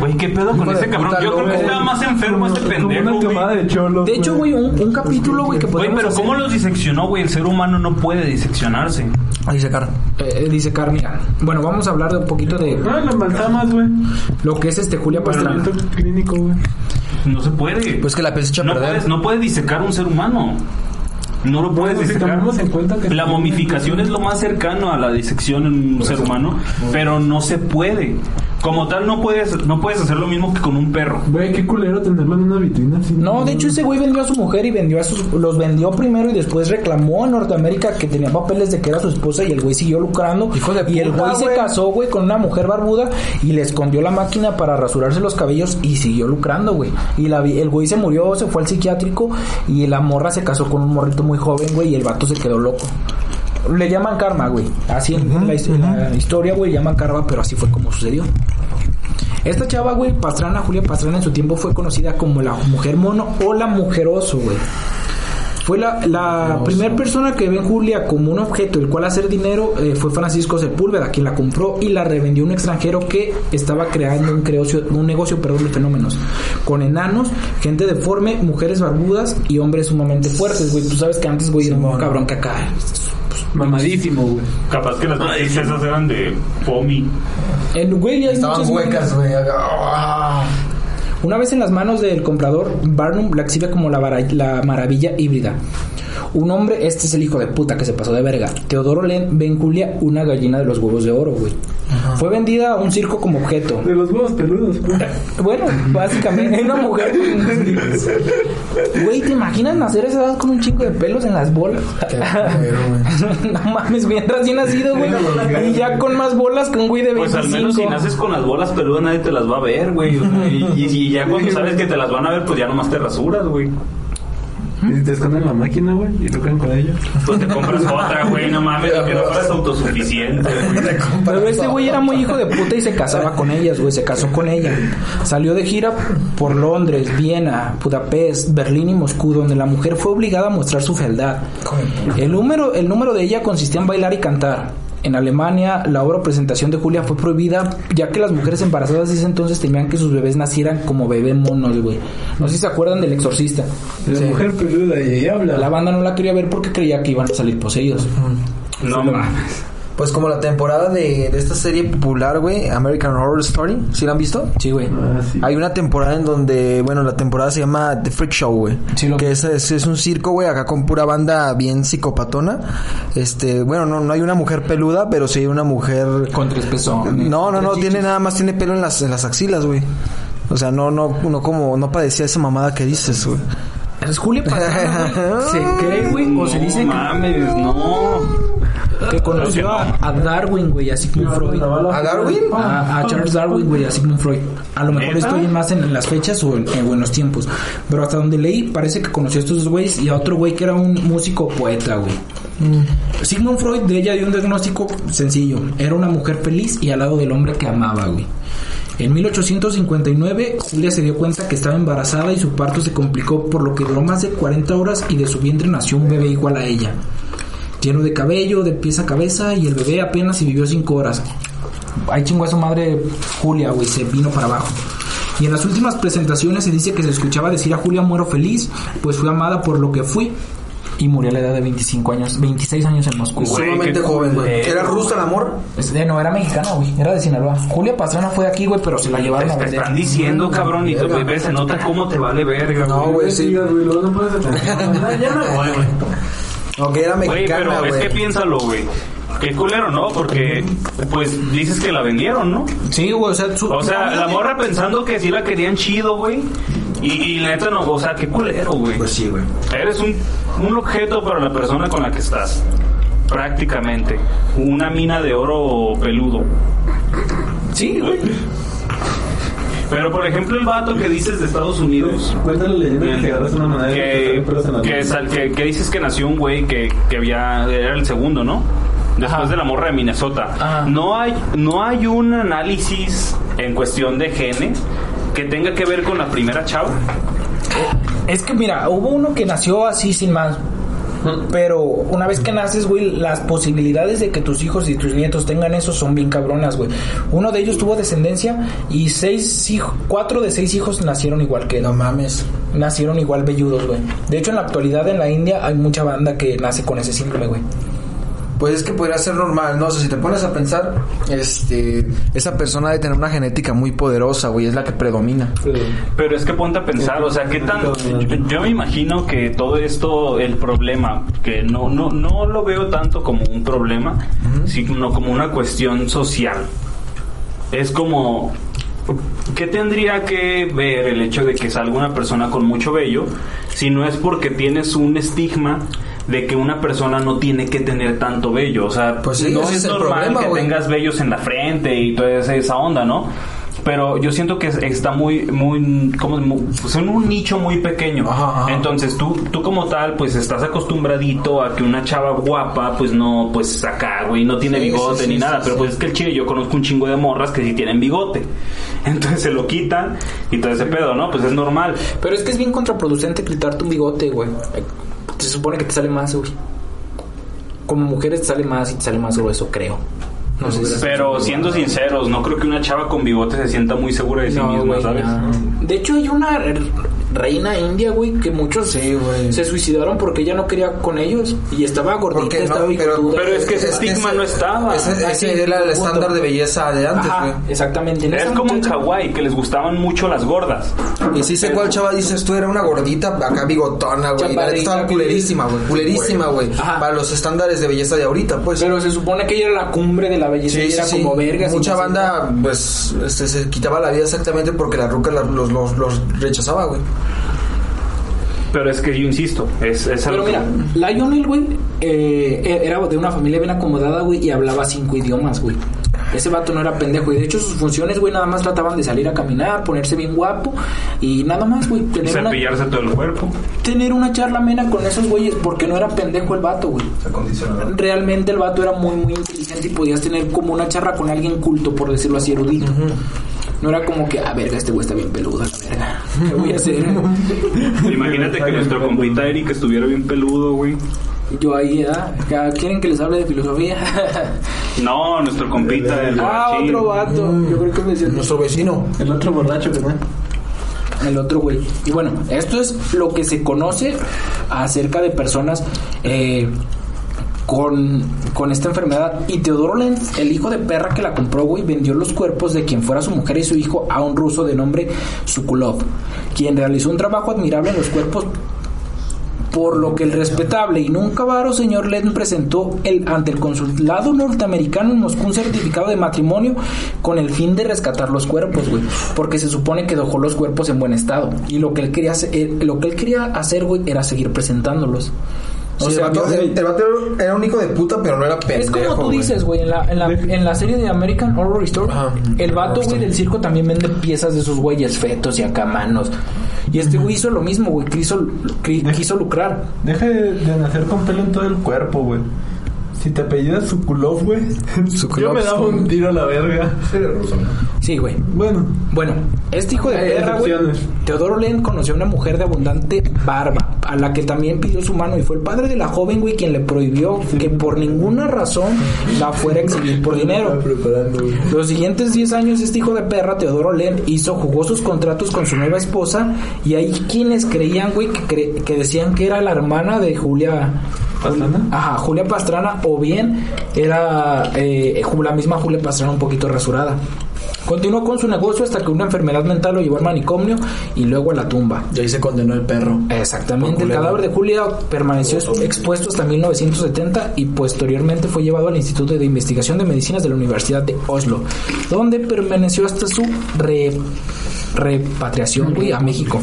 Güey, ¿qué pedo con ese cabrón? Yo creo que estaba más enfermo este pendejo, güey. de. De hecho, güey, un, un capítulo, güey, que Güey, podemos pero hacer- ¿cómo los diseccionó, güey? El ser humano no puede diseccionarse. Ahí se cara. Eh, dice Carmina. Bueno, vamos a hablar de un poquito de Ah, la embalsamas, güey. lo que es este Julia Pastrana. Clínico, güey. No se puede. Pues que la piel se echa a no perder. puedes, no puedes disecar un ser humano. No lo puedes disecar. en cuenta que- La momificación es lo más cercano a la disección en un ser humano, pero no se puede. Como tal, no puedes, no puedes hacer lo mismo que con un perro. Güey, qué culero tenerlo en una vitrina así. No, de hecho ese güey vendió a su mujer y vendió a sus los vendió primero y después reclamó a Norteamérica que tenía papeles de que era su esposa y el güey siguió lucrando. Hijo de y el güey se casó, güey, con una mujer barbuda y le escondió la máquina para rasurarse los cabellos y siguió lucrando, güey. Y la vi- el güey se murió, se fue al psiquiátrico y la morra se casó con un morrito muy joven, güey, y el vato se quedó loco. Le llaman karma, güey. Así en la, la historia, güey, llaman karma, pero así fue como sucedió. Esta chava, güey, Pastrana, Julia Pastrana en su tiempo fue conocida como la mujer mono o la mujer oso, güey. Fue la, la primera persona que ve en Julia como un objeto el cual hacer dinero eh, fue Francisco Sepúlveda, quien la compró y la revendió a un extranjero que estaba creando un, creocio- un negocio perdón, de fenómenos. Con enanos, gente deforme, mujeres barbudas y hombres sumamente fuertes, güey. Tú sabes que antes, güey, era un cabrón que acá. Mamadísimo, güey. Capaz que las noticias esas eran de Pomi. En, güey, hay Estaban muchas huecas, güey. Ah. Una vez en las manos del comprador, Barnum la exhibe como la, vara- la maravilla híbrida. Un hombre, este es el hijo de puta que se pasó de verga. Teodoro Len ve en Julia una gallina de los huevos de oro, güey. Fue vendida a un circo como objeto. De los huevos peludos, güey. Bueno, básicamente, una mujer. Güey, ¿te imaginas nacer a esa edad con un chingo de pelos en las bolas? güey. no mames, bien recién nacido, güey. Y ya con más bolas que un güey de 25. Pues al menos si naces con las bolas peludas nadie te las va a ver, güey. O sea, Y, y- y ya cuando sabes que te las van a ver, pues ya nomás te rasuras, güey. Y te esconden la máquina, güey, y tocan con ella. Pues te compras otra, güey, no mames, y que no fueras autosuficiente, güey. Pero este güey era muy hijo de puta y se casaba con ellas, güey, se casó con ella. Salió de gira por Londres, Viena, Budapest, Berlín y Moscú, donde la mujer fue obligada a mostrar su fealdad. El número, el número de ella consistía en bailar y cantar. En Alemania, la obra o presentación de Julia fue prohibida, ya que las mujeres embarazadas de ese entonces temían que sus bebés nacieran como bebé monos, güey. No sé si se acuerdan del exorcista. La mujer peluda y ella habla. La banda no la quería ver porque creía que iban a salir poseídos. No mames. Pues como la temporada de, de esta serie popular, güey, American Horror Story, ¿sí la han visto? Sí, güey. Ah, sí. Hay una temporada en donde, bueno, la temporada se llama The Freak Show, güey. Sí, lo que es, es, es un circo, güey, acá con pura banda bien psicopatona. Este, bueno, no, no hay una mujer peluda, pero sí hay una mujer... Con tres pezones. No, no, no, tiene nada más, tiene pelo en las, en las axilas, güey. O sea, no, no, no como, no padecía esa mamada que dices, güey. Es güey. Se cree, güey, o se dice que- mames, no. que, conoció a, a Darwin, güey, a Sigmund Freud. ¿A Darwin? A, a Charles Darwin, güey, a Sigmund Freud. A lo mejor estoy más en, en las fechas o en, en los tiempos. Pero hasta donde leí, parece que conoció a estos dos güeyes y a otro güey que era un músico poeta, güey. Sigmund Freud de ella dio un diagnóstico sencillo. Era una mujer feliz y al lado del hombre que amaba, güey. En 1859, Julia se dio cuenta que estaba embarazada y su parto se complicó por lo que duró más de 40 horas y de su vientre nació un bebé igual a ella. Lleno de cabello, de pies a cabeza y el bebé apenas si vivió 5 horas. Ay, chingó a su madre Julia, güey, se vino para abajo. Y en las últimas presentaciones se dice que se escuchaba decir a Julia muero feliz, pues fui amada por lo que fui. Y murió a la edad de 25 años, 26 años en Moscú. Güey, Sumamente joven, güey. ¿Era rusa el amor? No, era mexicana, güey, era de Sinaloa. Julia Pastrana fue de aquí, güey, pero se la llevaron a Te vender. están diciendo, cabrón, y tu bebé se nota cómo te vale verga. No, güey, sí. Güey, no puedes. Ya me voy, güey. No, que era Güey, mexicana, pero es que güey. piénsalo, güey. Qué culero, ¿no? Porque, pues, dices que la vendieron, ¿no? Sí, güey, o sea, su- O sea, la morra pensando que sí la querían chido, güey. Y, y la neta no, o sea, qué culero, güey. Pues sí, güey. Eres un, un objeto para la persona con la que estás. Prácticamente. Una mina de oro peludo. Sí, güey. Pero, por ejemplo, el vato que dices de Estados Unidos. Cuenta la leyenda que te agarras una manera que, que, sal- que- que dices que nació un güey que, que había era el segundo, ¿no? Después Ajá. de la morra de Minnesota. Ajá. No hay no hay un análisis en cuestión de genes que tenga que ver con la primera chava. Es que mira, hubo uno que nació así sin más. Pero una vez que naces, güey, las posibilidades de que tus hijos y tus nietos tengan eso son bien cabronas, güey. Uno de ellos tuvo descendencia y seis cuatro de seis hijos nacieron igual que. No mames. Nacieron igual velludos, güey. De hecho, en la actualidad en la India hay mucha banda que nace con ese síndrome, güey. Pues es que podría ser normal, ¿no? O sea, si te pones a pensar, este, esa persona debe tener una genética muy poderosa, güey, es la que predomina. Pero es que ponte a pensar, o sea, qué tan yo, yo me imagino que todo esto el problema que no no no lo veo tanto como un problema, sino como una cuestión social. Es como ¿Qué tendría que ver el hecho de que salga una persona con mucho vello si no es porque tienes un estigma de que una persona no tiene que tener tanto vello? O sea, Pues sí, no es normal problema, que tengas vellos en la frente y toda esa, onda, ¿no? Pero yo siento que es- está muy, muy, como, pues en un nicho muy pequeño. Ajá, ajá. Entonces tú, tú como tal, pues estás acostumbradito a que una chava guapa, pues no, pues acá, güey, no tiene Sí, bigote sí, sí, ni nada. pero pues es que el chile, yo conozco un chingo de morras que sí tienen bigote. Entonces se lo quitan y todo ese pedo, ¿no? Pues es normal. Pero es que es bien contraproducente quitarte un bigote, güey. Se supone que te sale más, güey. Como mujeres te sale más y te sale más grueso, creo. No sé si- Pero siendo sinceros, no creo que una chava con bigote se sienta muy segura de sí No, misma, ¿sabes? no. De hecho, hay una reina india, güey, que muchos Sí, güey. se suicidaron porque ella no quería con ellos. Y estaba gordita, Porque no, estaba pero. Pero es que ese estigma ese- no estaba. Ese, ese Así, era el punto. estándar de belleza de antes, Ajá, güey. exactamente. En Es como en Hawái, que les gustaban mucho las gordas. Y sí sé cuál chava dices tú, era una gordita, acá bigotona, güey. Estaba culerísima, güey. Culerísima, güey. Para los estándares de belleza de ahorita, pues. Pero se supone que ella era la cumbre de la belleza. Sí, y era sí. como vergas. Mucha banda, pues, este, se quitaba la vida exactamente porque la ruca la- los, los, los rechazaba, güey. Pero es que yo insisto, es, es Pero algo- mira, Lionel, güey, eh, era de una familia bien acomodada, güey, y hablaba cinco idiomas, güey. Ese vato no era pendejo. Y de hecho, sus funciones, güey, nada más trataban de salir a caminar, ponerse bien guapo y nada más, güey. Tener una, cepillarse todo el cuerpo. tener una charla amena con esos güeyes, porque no era pendejo el vato, güey. Realmente el vato era muy, muy inteligente y podías tener como una charla con alguien culto, por decirlo así, erudito. No era como que, ah, verga, este güey está bien peludo, a la verga. ¿Qué voy a hacer? Imagínate que nuestro compita Eric estuviera bien peludo, güey. Yo ahí, ¿ah? ¿Quieren que les hable de filosofía? No, nuestro compita, el ah, borrachín. otro vato. Yo creo que me decía Nuestro vecino. El otro borracho, ¿verdad? el otro güey. Y bueno, esto es lo que se conoce acerca de personas eh, con, con esta enfermedad. Y Teodoro Lenz, el hijo de perra que la compró, güey, vendió los cuerpos de quien fuera su mujer y su hijo a un ruso de nombre Sukulov, quien realizó un trabajo admirable en los cuerpos. Por lo que el respetable y nunca varo señor Lenz presentó el, ante el consulado norteamericano en Moscú un certificado de matrimonio con el fin de rescatar los cuerpos, güey. Porque se supone que dejó los cuerpos en buen estado. Y lo que él quería hacer, eh, lo que él quería hacer, güey, era seguir presentándolos. O Sí, sea, el, vato, yo- el- el vato era un hijo de puta, pero no era es pendejo. como tú dices, güey, en la, en, la, en la serie de American Horror Story, Ajá. el vato, güey, del circo también vende piezas de esos güeyes fetos y acá manos. Y este güey hizo lo mismo, güey, quiso, quiso lucrar. Deje de, de nacer con pelo en todo el cuerpo, güey. Si te apellidas Sukulov, güey. Yo me daba un tiro a la verga. Sería ruso, ¿no? Sí, güey. Bueno, Bueno, este hijo de Hay perra, güey. Teodoro Len conoció a una mujer de abundante barba, a la que también pidió su mano y fue el padre de la joven, güey, quien le prohibió que por ninguna razón la fuera a exhibir por dinero. Los siguientes 10 años este hijo de perra, Teodoro Len, hizo, jugó sus contratos con su nueva esposa y hay quienes creían, güey, que, cre- que decían que era la hermana de Julia... ¿Pastrana? Ajá, Julia Pastrana o bien era eh, la misma Julia Pastrana un poquito rasurada. Continuó con su negocio hasta que una enfermedad mental lo llevó al manicomio y luego a la tumba. Y ahí se condenó el perro. Exactamente, el cadáver de Julia permaneció expuesto hasta 1970 y posteriormente fue llevado al Instituto de Investigación de Medicinas de la Universidad de Oslo, donde permaneció hasta su re- repatriación, güey, a México.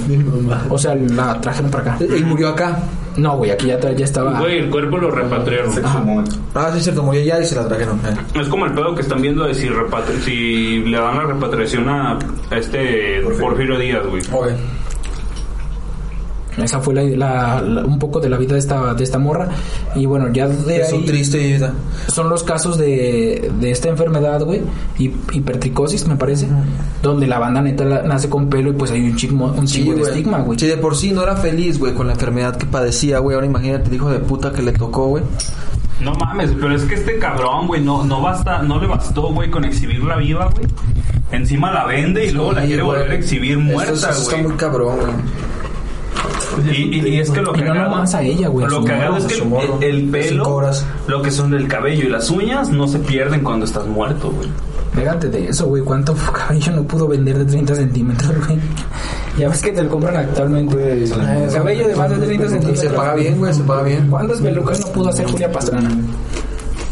O sea, la trajeron para acá. Y murió acá. No, güey, aquí ya, ya estaba... Güey, el cuerpo lo repatriaron. Exhumó. Ah, sí, es cierto, murió ya y se la trajeron. eh. Es como el pedo que están viendo de si, repatri- si le dan la repatriación a a este Porfirio Díaz, güey. Ok. Esa fue la, la- la- un poco de la vida de esta, de esta morra. Y bueno, ya de Es ahí un triste vida. son los casos de, de esta enfermedad, güey, hi- hipertricosis, me parece, donde la banda neta la- nace con pelo y pues hay un chingo, un chingo de güey. estigma, güey. Si de por sí no era feliz, güey, con la enfermedad que padecía, güey. Ahora imagínate el hijo de puta que le tocó, güey. No mames, pero es que este cabrón, güey, no, no basta, no le bastó, güey, con exhibirla viva, güey. Encima la vende y luego la Sí, quiere güey. volver a exhibir muerta, Eso, eso está güey. muy cabrón, güey. Y, y- y es que lo Y que no nomás a ella, güey, Lo cagado es que el, pelo, horas. lo que son el cabello y las uñas no se pierden cuando estás muerto, güey. Fíjate de eso, güey, cuánto cabello no pudo vender de 30 centímetros, güey. Ya ves que te lo compran actualmente. Eh, cabello de más de 30 Y centímetros. se paga bien, güey, se paga bien. ¿Cuántas pelucas no pudo hacer Julia Pastrana?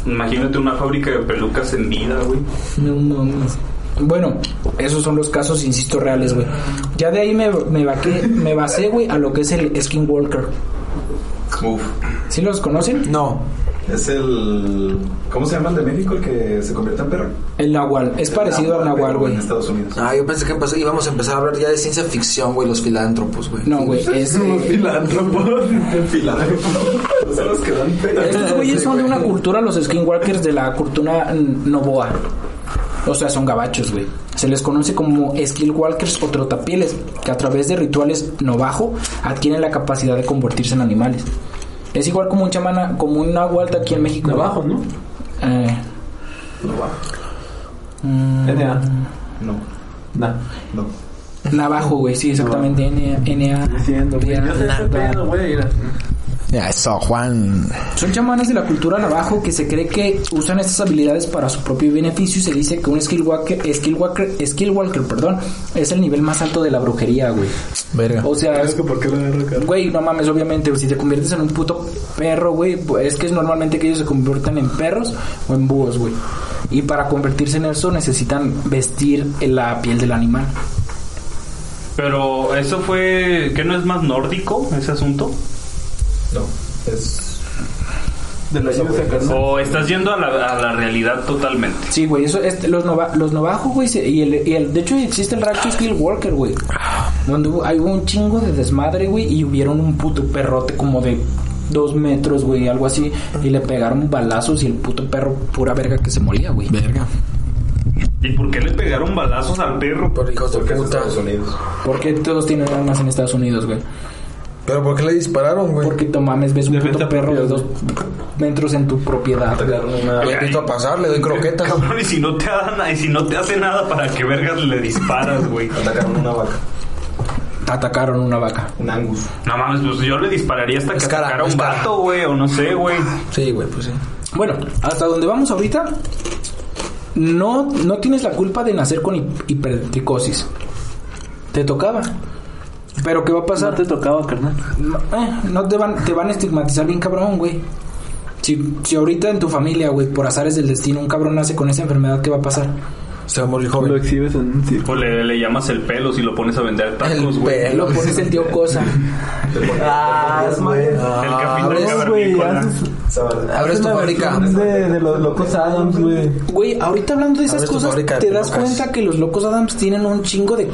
Imagínate una fábrica de pelucas en vida, güey. No mames. Bueno, esos son los casos, insisto, reales, güey. Ya de ahí me, me, vaqué- me basé, güey, a lo que es el skinwalker. Uf. ¿Sí los conocen? No. Es el. ¿Cómo se llama el de México? El que se convierte en perro. El nahual. Es parecido al nahual, güey. En Estados Unidos. Ah, yo pensé que empecé- íbamos a empezar a hablar ya de ciencia ficción, güey, los filántropos, güey. No, güey, es... Somos filántropos. Son los que dan pena. Estos güeyes son de una cultura, los skinwalkers, de la cultura Novoa. O sea, son gabachos, güey. Se les conoce como skillwalkers o trotapieles, que a través de rituales novajo adquieren la capacidad de convertirse en animales. Es igual como un chamana, como un nahual aquí en México. Abajo, ¿no? Eh, mm, NA. No, Nah. no. Navajo, güey, sí, exactamente. N- NA. Diciendo, güey. Yo sé ese pedo, güey. Eso, Juan. Son chamanes de la cultura navajo que se cree que usan estas habilidades para su propio beneficio y se dice que un skillwalker, skillwalker, skillwalker, perdón, es el nivel más alto de la brujería, güey. Verga. O sea, Es que ¿por qué lo güey, no mames, obviamente, si te conviertes en un puto perro, güey, es que es normalmente que ellos se convierten en perros o en búhos, güey. Y para convertirse en eso necesitan vestir la piel del animal. Pero eso fue, ¿qué no es más nórdico ese asunto? No. Es. De la lluvia sacar. O estás yendo a la, a la realidad totalmente. Sí, güey, eso es los nova, los novajos, güey, y el, y el de hecho existe el rancho Skillwalker, güey. Donde hubo, hay un chingo de desmadre, güey, y hubieron un puto perrote como de dos metros, güey, algo así, y le pegaron balazos y el puto perro pura verga que se moría, güey. Verga. ¿Y por qué le pegaron balazos al perro? Por hijos de Porque es puta. Estados Unidos. Porque todos tienen armas en Estados Unidos, güey. ¿Pero por qué le dispararon, güey? Porque no mames, ves un puto perro de dos metros en tu propiedad. güey. Lo invito a pasar, le doy croquetas. Cabrón, y si no te da- y si no te hace nada para que vergas le disparas, güey. Atacaron una vaca. Atacaron una vaca. Un angus. No mames, pues yo le dispararía hasta que Es cara, atacara un vato, güey, o no sé, güey. Sí, güey, pues sí. Bueno, hasta donde vamos ahorita, no, no tienes la culpa de nacer con hip- hipertricosis. Te tocaba. Pero ¿qué va a pasar? No te tocaba, carnal. No, eh, no te van, te van a estigmatizar bien cabrón, güey. Si, si ahorita en tu familia, güey, por azares del destino, un cabrón nace con esa enfermedad, ¿qué va a pasar? Se va a morir Lo exhibes en un circo. O le, le llamas el pelo si lo pones a vender tacos, El güey. pelo. Lo pones el tío Cosa. Ah, güey. El Ah, capitán abres- tu fábrica. De, de los locos Adams, güey. Güey, ahorita hablando de esas cosas, te das cuenta que los locos Adams tienen un chingo de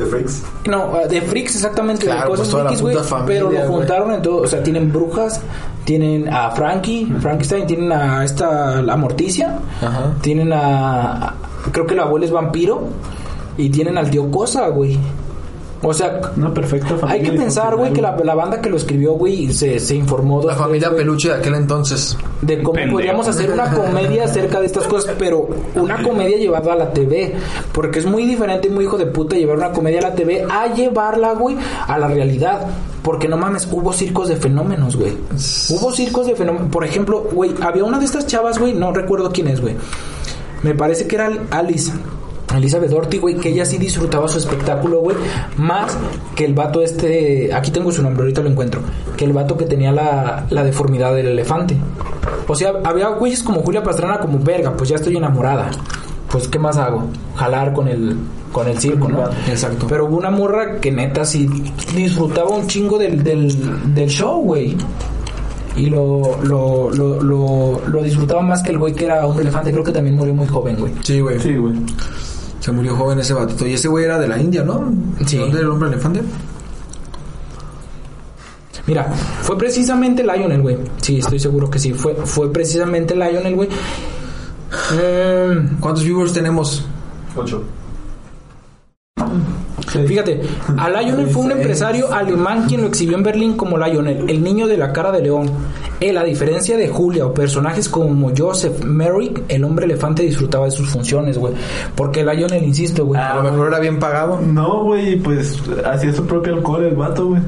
De freaks. No, eh, de freaks exactamente, Claro, de cosas pues toda la puta familia, Pero lo juntaron en todo. O sea, tienen brujas, tienen a Frankie, Frankenstein, tienen a esta, la Morticia, Ajá. tienen a. a- Creo que el abuelo es vampiro. Y tienen al tío Cosa, güey. O sea, Una perfecta familia. hay que pensar, güey, que la, la banda que lo escribió, güey, se, se informó. La familia peluche de aquel entonces. de cómo Pendejo. podríamos hacer una comedia acerca de estas cosas, pero una comedia llevada a la TV, porque es muy diferente, muy hijo de puta, llevar una comedia a la TV a llevarla, güey, a la realidad. Porque no mames, hubo circos de fenómenos, güey. Hubo circos de fenómenos. Por ejemplo, güey, había una de estas chavas, güey, no recuerdo quién es, güey. Me parece que era Alice. Elizabeth Orty, güey, que ella sí disfrutaba su espectáculo, güey, más que el vato este, aquí tengo su nombre, ahorita lo encuentro, que el vato que tenía la, la deformidad del elefante. O sea, había güeyes como Julia Pastrana, como verga, pues ya estoy enamorada. Pues, ¿qué más hago? Jalar con el, con el circo, ¿no? Exacto. Pero hubo una morra que neta sí disfrutaba un chingo del, del, del show, güey. Y lo, lo, lo, lo, lo disfrutaba más que el güey que era un elefante. Creo que también murió muy joven, güey. Sí, güey. Sí, güey. Se murió joven ese batito. Y ese güey era de la India, ¿no? Sí. ¿De ¿Dónde era el hombre elefante? Mira, fue precisamente Lionel, güey. Sí, estoy seguro que sí. Fue, fue precisamente Lionel, güey. ¿Cuántos viewers tenemos? Ocho. Fíjate, a Lionel fue un empresario alemán quien lo exhibió en Berlín como Lionel, el niño de la cara de león. Él, a diferencia de Julia o personajes como Joseph Merrick, el hombre elefante disfrutaba de sus funciones, güey. Porque Lionel, insisto, güey. A lo mejor era bien pagado. No, güey, pues hacía su propio alcohol el vato, güey.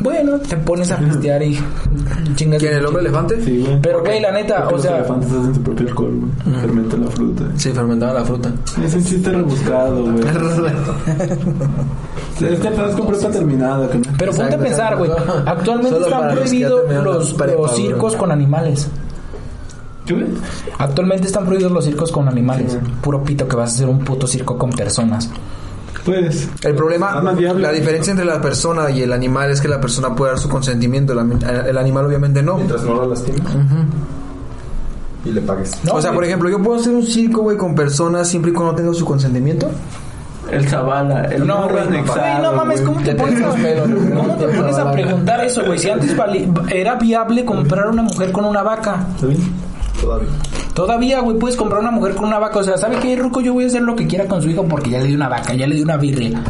Bueno, te pones a pistear y chingas. ¿Quién, el hombre elefante? Sí, güey. Pero, güey, la neta, Porque o los sea, elefantes hacen su propio alcohol, güey. Fermentan la fruta. Sí, fermentaba la fruta. Es un chiste rebuscado, güey. este pedo es con prepa terminada, que no. Pero ponte a pensar, güey. Actualmente están los prohibidos los, los circos con animales. Actualmente están prohibidos los circos con animales. Sí. Puro pito que vas a hacer un puto circo con personas. Pues. El problema, la diferencia entre la persona y el animal es que la persona puede dar su consentimiento, el, animal obviamente no. Mientras no lo lastimes. Y le pagues. No, o sea, por ejemplo, yo puedo hacer un circo, güey, con personas siempre y cuando tenga su consentimiento. El Zavala, el No, güey, no, anexado, güey, no mames. ¿cómo te pones a. ¿cómo te pones a preguntar eso, güey? Si antes vali- era viable comprar una mujer con una vaca. Todavía. Todavía, güey, puedes comprar una mujer con una vaca. O sea, ¿sabe qué, Ruco? Yo voy a hacer lo que quiera con su hijo porque ya le di una vaca, ya le di una birria.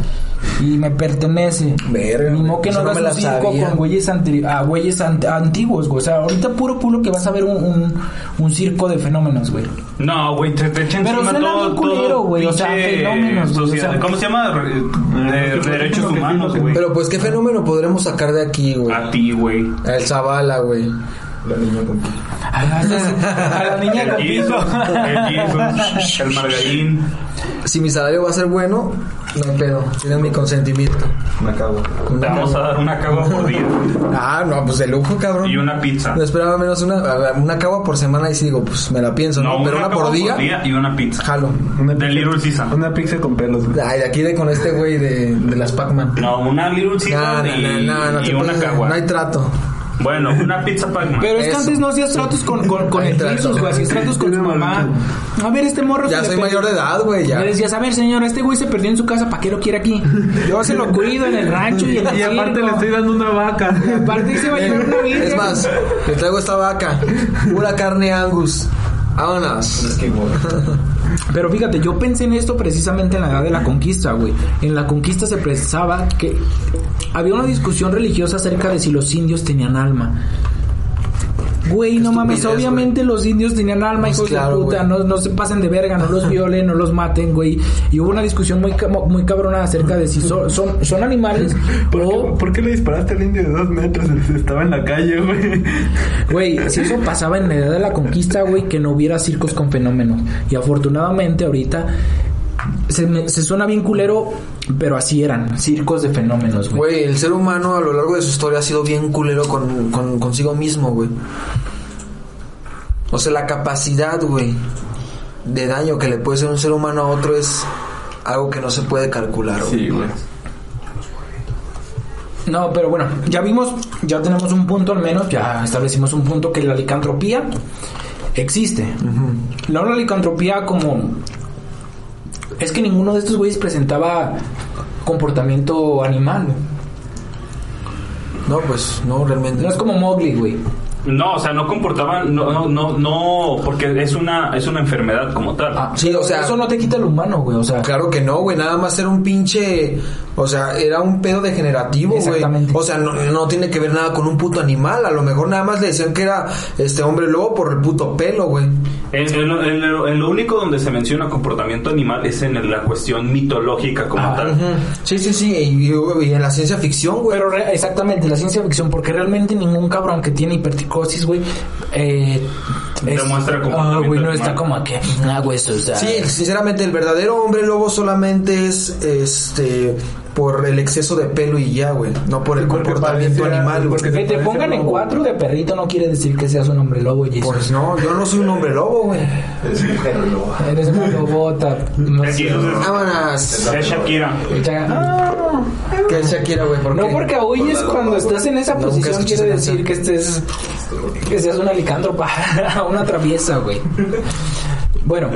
Y me pertenece. Verga, Ni modo que no hagas un la circo con güeyes, anteri- ah, güeyes ant- antiguos, güey. O sea, ahorita puro culo que vas a ver un, un, un circo de fenómenos, güey. No, güey, te, te echan Pero suena todo, culero, todo güey, o sea, fenómenos, güey, o sea. ¿Cómo se llama? Re- de derechos humanos, güey. Pero pues, ¿qué fenómeno podremos sacar de aquí, güey? A ti, güey. El Zavala, güey. La niña con A la, a la niña El con Jesus, el Jesus, el margarín. Si mi salario va a ser bueno, no hay pedo. Tienen mi consentimiento. una cagua. Te vamos a dar una cagua por día Ah, no, pues de lujo, cabrón. y una pizza. No esperaba menos una, una cagua por semana y sí digo, pues me la pienso, ¿no? No, Pero una cagua por día, y una pizza. jalo. Una De pizza- Little Caesar. Una pizza con pelos, güey. Ay, de aquí de con este güey de, de las Pac-Man. No, una Little Caesar no, y, no, no, no, y una cagua. no hay trato. Bueno, una pizza Pac-Man. Pero es que Eso. antes no hacías tratos con, con, con Ahí el trato. Jesus, güey. Hacías tratos con su mamá. A ver, este morro. Ya se soy le mayor de edad, güey, ya. Le decías, a ver, señor, este güey se perdió en su casa, ¿para qué lo quiere aquí? Yo se lo cuido en el rancho y en el Y aparte circo. le estoy dando una vaca. Y aparte se va a llevar una virgen. Es más, le traigo esta vaca, pura carne angus. Vámonos. Pero fíjate, yo pensé en esto precisamente en la edad de la conquista, güey. En la conquista se pensaba que había una discusión religiosa acerca de si los indios tenían alma. Güey, no mames, obviamente los indios tenían alma, Pues hijos claro, de puta, no, no se pasen de verga, no los violen, no los maten, güey. Y hubo una discusión muy, muy cabrona acerca de si son, son, son animales ¿Por o... qué, por qué le disparaste al indio de dos metros? Estaba en la calle, güey. Güey, si eso pasaba en la edad de la conquista, güey, que no hubiera circos con fenómenos. Y afortunadamente ahorita se, me- se suena bien culero, pero así eran, circos de fenómenos, güey. Güey, el ser humano a lo largo de su historia ha sido bien culero con, con- consigo mismo, güey. O sea, la capacidad, güey, de daño que le puede ser un ser humano a otro es algo que no se puede calcular, güey. Sí, güey. No, pero bueno, ya vimos, ya tenemos un punto al menos, ya establecimos un punto que la licantropía existe. No la licantropía como... Es que ninguno de estos güeyes presentaba comportamiento animal. güey. No, pues, no, realmente. No es como Mowgli, güey. No, o sea, no comportaban, no, no, no, no, porque es una, es una enfermedad como tal. Ah, Sí, o sea- Eso no te quita el humano, güey. O sea, Claro que no, güey, nada más era un pinche, o sea, era un pedo degenerativo, güey. Exactamente. O sea, no, no tiene que ver nada con un puto animal, a lo mejor nada más le decían que era este hombre lobo por el puto pelo, güey. En, en lo- en lo, en lo único donde se menciona comportamiento animal es en la cuestión mitológica como Ah, tal. Sí, sí, sí, y, y en la ciencia ficción, güey. Pero re- exactamente, la ciencia ficción, porque realmente ningún cabrón que tiene hiperticosis, güey, eh, Demuestra ah, comportamiento güey, no animal. está como que, ah, güey, eso, o sea, Sí, sinceramente, el verdadero hombre lobo solamente es, este, por el exceso de pelo y ya, güey. No por el Porque comportamiento pareciera- animal, güey. porque que te pongan en cuatro de perrito no quiere decir que seas un hombre lobo, Jason. Pues no, yo no soy un hombre lobo, güey. Es mujer lobo. Eres una lobota. No Es, sé. Vámonos. es Shakira. Ah, ¿Qué es Shakira, güey? ¿Por No qué? porque oyes cuando estás en esa posición quiere decir que estés que seas una licántropa, una traviesa, güey. Bueno,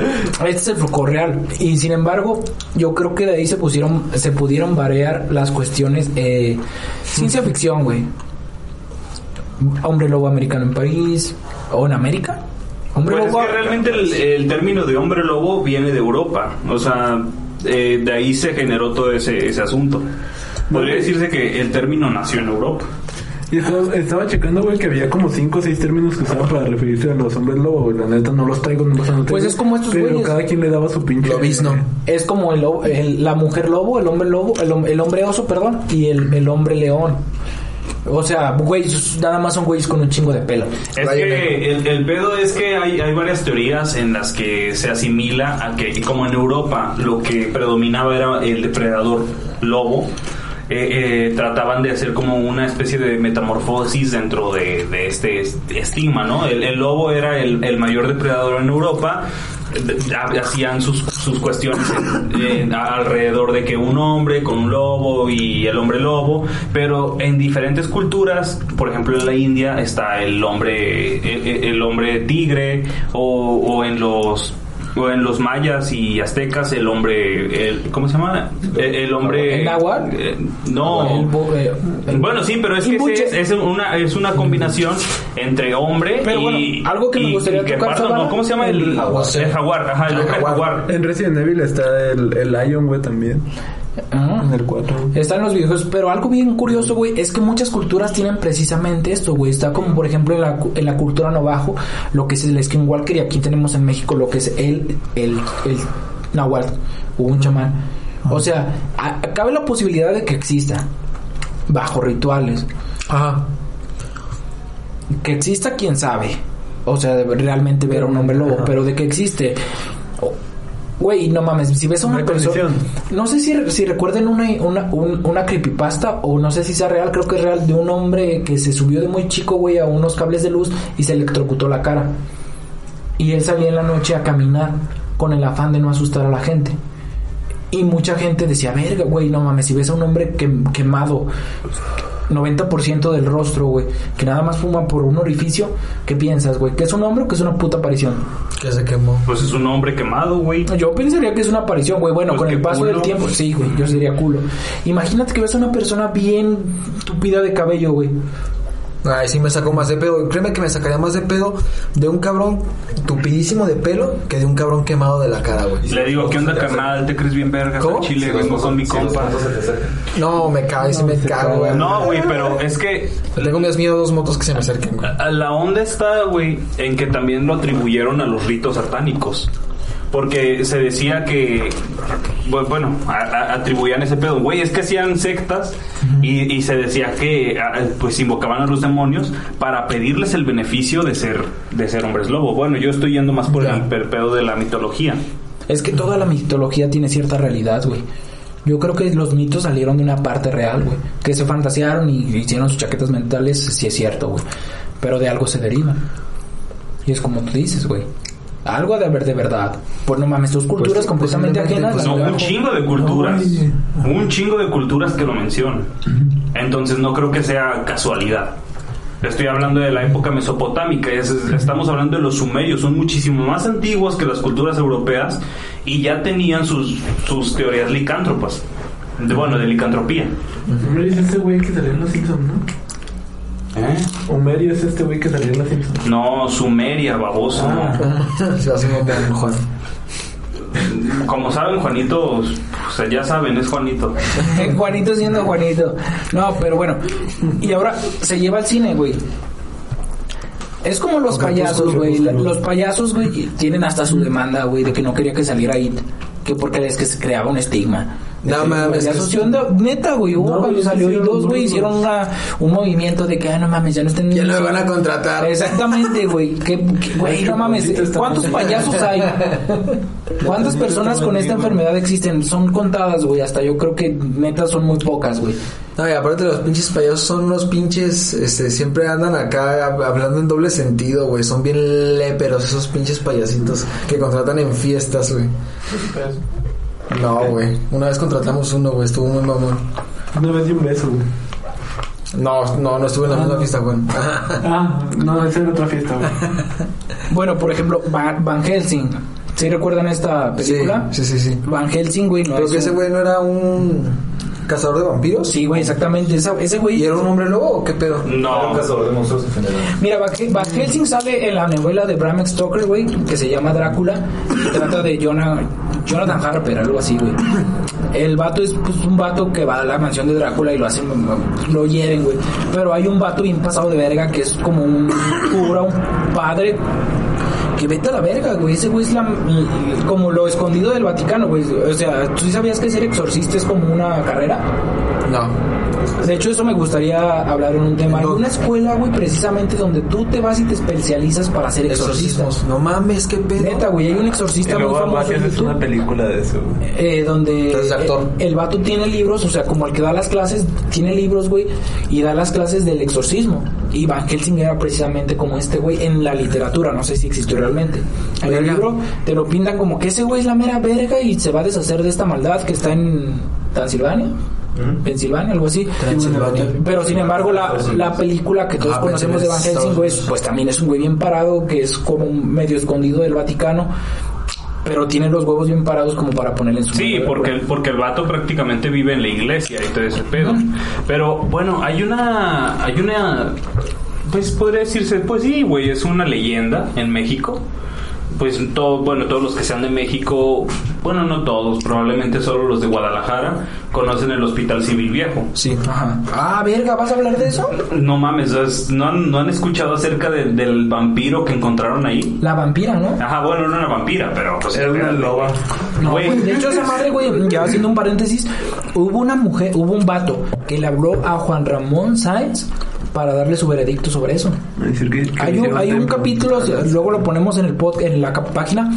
este es el foco real y sin embargo yo creo que de ahí se pusieron se pudieron variar las cuestiones eh, ciencia ficción, güey. Hombre lobo americano en París o en América. Hombre Pues es lobo que realmente el, el término de hombre lobo viene de Europa. O sea, eh, de ahí se generó todo ese, ese asunto. Podría decirse que el término nació en Europa. Y estaba, estaba checando, güey, que había como 5 o 6 términos que usaban para referirse a los hombres lobo, güey. La neta no los traigo, no los anoté. Pues es como estos Pero güeyes. cada quien le daba su pinche. Lobisno. es como el, lobo- el- la mujer lobo, el hombre lobo, el, hom- el hombre oso, perdón, y el, el hombre león. O sea, güeyes, nada más son güeyes con un chingo de pelo. Es que el, el pedo es que hay, hay varias teorías en las que se asimila a que, como en Europa, lo que predominaba era el depredador lobo. Eh, eh, trataban de hacer como una especie de metamorfosis dentro de, de este est- estigma, ¿no? El, lobo era el, el mayor depredador en Europa, hacían sus, sus cuestiones alrededor de que un hombre con un lobo y el hombre lobo, pero en diferentes culturas, por ejemplo en la India está el hombre, el, el hombre tigre o, o en los o en los mayas y aztecas el hombre el, ¿cómo se llama? el, el hombre ¿El náhuatl? eh, no El bo- eh, el- bueno, sí, pero es Y que ese es, es una es una combinación entre hombre Pero y bueno, algo que me y- gustaría y tocar, ¿no? ¿Cómo se llama el, el jaguar. el jaguar? Ajá, el jaguar. En Resident Evil está el, el Lion, güey, también. Ah. En el 4. Están los videojuegos, pero algo bien curioso, güey, es que muchas culturas tienen precisamente esto, güey. Está como, por ejemplo, en la, en la cultura navajo, lo que es el skinwalker, y aquí tenemos en México lo que es el, el, el nahuatl, o un chamán. O sea, a- cabe la posibilidad de que exista, bajo rituales. Ajá. Que exista, quién sabe. O sea, de realmente ver a un hombre lobo, pero de que existe. Güey, no mames, si ves a una Una persona. No sé si, si recuerden una, una, un- una creepypasta o no sé si sea real, creo que es real, de un hombre que se subió de muy chico, güey, a unos cables de luz y se electrocutó la cara. Y él salía en la noche a caminar con el afán de no asustar a la gente. Y mucha gente decía, verga, güey, no mames, si ves a un hombre quem- quemado, 90% del rostro, güey, que nada más fuma por un orificio, ¿qué piensas, güey? ¿Que es un hombre o que es una puta aparición? Que se quemó. Pues es un hombre quemado, güey. Yo pensaría que es una aparición, güey. Bueno, Pues con el paso culo. del tiempo, sí, güey. Yo sería culo. Imagínate que ves a una persona bien tupida de cabello, güey. Ay, sí me sacó más de pedo. Créeme que me sacaría más de pedo de un cabrón tupidísimo de pelo que de un cabrón quemado de la cara, güey. Le digo, ¿qué onda, carnal? ¿Te crees bien verga? ¿Cómo? Chile, vengo con mi compa. No, me cago, sí me cago, güey. No, güey, pero es que tengo más miedo a dos motos que se me acerquen, güey. a- la onda está, güey, en que también lo atribuyeron a los ritos satánicos. Porque se decía que, bu- bueno, a- a- atribuían ese pedo. Güey, es que hacían sectas y, y se decía que pues invocaban a los demonios para pedirles el beneficio de ser, de ser hombres lobo. Bueno, yo estoy yendo más por Ya. el pedo de la mitología. Es que toda la mitología tiene cierta realidad, güey. Yo creo que los mitos salieron de una parte real, güey. Que se fantasearon y hicieron sus chaquetas mentales, sí es cierto, güey. Pero de algo se derivan. Y es como tú dices, güey. Algo de haber de verdad. Pues no mames, tus culturas Pues, completamente posiblemente, ajenas. pues, No, un chingo de culturas. Un chingo de culturas que lo mencionan. Entonces no creo que sea casualidad. Estoy hablando de la época mesopotámica, es- es- estamos hablando de los sumerios, son muchísimo más antiguos que las culturas europeas y ya tenían sus, sus teorías licántropas. De, bueno, de licantropía. Es ese güey que salió en Los Simpsons, ¿no? ¿Eh? Homero es este güey que salió en Los Simpsons. No, Sumeria, baboso. Ah. Se va haciendo un Juan. Como saben, Juanito, o sea, ya saben, es Juanito. Juanito siendo Juanito. No, pero bueno. Y ahora se lleva al cine, güey. Es como los payasos, güey. La-. Los payasos, güey, tienen hasta su demanda, güey, de que no quería que saliera It. Que porque es que se creaba un estigma. No mames, ¿sí onda? neta, güey. Hubo No, cuando güey, salió 2, sí, güey, hicieron una, un movimiento de que, ah, no mames, ya no estén... Ya no me van a contratar. Exactamente, güey. Que, que, güey, no mames. ¿Cuántos payasos hay? ¿Cuántas personas con esta enfermedad existen? Son contadas, güey. Hasta yo creo que neta son muy pocas, güey. No, y aparte los pinches payasos son unos pinches, este, siempre andan acá hab- hablando en doble sentido, güey. Son bien léperos esos pinches payasitos que contratan en fiestas, güey. No, güey. Una vez contratamos uno, güey. Estuvo muy mamón. Una vez di un beso, güey. No, no, no estuve en la misma fiesta, güey. Ah, no, esa era otra fiesta, güey. Bueno, por ejemplo, Va- Van Helsing. ¿Sí recuerdan esta película? sí, sí, sí. Van Helsing, güey. No Creo es que un- ese güey no era un cazador de vampiros. Sí, güey, exactamente. Esa- ese güey. ¿Y era un hombre lobo o qué pedo? No, Un cazador de monstruos en general. Mira, Van Helsing sale en la novela de Bram Stoker, güey, que se llama Drácula. Y trata de Jonah- Jonathan Harper, algo así, güey. El vato es pues, un vato que va a la mansión de Drácula y lo hacen, lo hieren, güey. Pero hay un vato bien pasado de verga que es como un cura, un padre. Que vete a la verga, güey. Ese güey es la, como lo escondido del Vaticano, güey. O sea, ¿tú sabías que ser exorcista es como una carrera? No. De hecho, eso me gustaría hablar en un tema. Hay No. una escuela, güey, precisamente donde tú te vas y te especializas para exorcista. Exorcismos. No mames, qué pedo. Neta, güey, hay un exorcista muy famoso en es una película de eso, güey. eh, donde actor. El, el vato tiene libros, o sea, como el que da las clases, tiene libros, güey, y da las clases del exorcismo. Y Van Helsing era precisamente como este güey en la literatura, no sé si existió realmente. En el libro te lo pintan como que ese güey es la mera verga y se va a deshacer de esta maldad que está en Transilvania. Pensilvania, algo así. Transilvania. Pero sin embargo, la, la película que todos Ah, conocemos de Van Helsing, Estados pues también es un güey bien parado, que es como un medio escondido del Vaticano, pero tiene los huevos bien parados como para ponerle en su Sí, porque, güey. porque el vato prácticamente vive en la iglesia y todo ese pedo. Pero bueno, hay una. Hay una. Pues podría decirse, pues sí, güey, es una leyenda en México. Pues todo, bueno, todos los que sean de México, bueno, no todos, probablemente solo los de Guadalajara, conocen el Hospital Civil Viejo. Sí. Ajá. Ah, verga, ¿vas a hablar de eso? No mames, es- ¿no han, no han escuchado acerca de- del vampiro que encontraron ahí? La vampira, ¿no? Ajá, bueno, no era una vampira, pero pues Era una loba. No, Güey. güey, de hecho esa madre, güey, ya haciendo un paréntesis, hubo una mujer, hubo un vato que le habló a Juan Ramón Sáenz para darle su veredicto sobre eso. Decir que- que Hay un, hay un capítulo, luego lo ponemos en el pod, en la página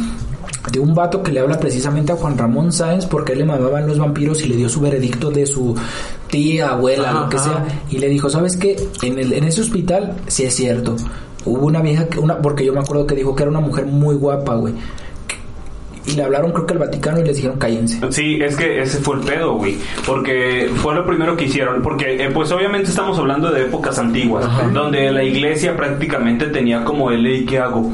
de un vato que le habla precisamente a Juan Ramón Sáenz porque él le mamaban los vampiros y le dio su veredicto de su tía, abuela, lo que sea, y le dijo, ¿sabes qué? En el en ese hospital sí es cierto. Hubo una vieja que una porque yo me acuerdo que dijo que era una mujer muy guapa, güey. Y le hablaron creo que al Vaticano y les dijeron, "Cállense." Sí, es que ese fue el pedo, güey. Porque fue lo primero que hicieron. Porque, eh, pues obviamente estamos hablando de épocas antiguas, donde la iglesia prácticamente tenía como el, "Ey, ¿qué hago?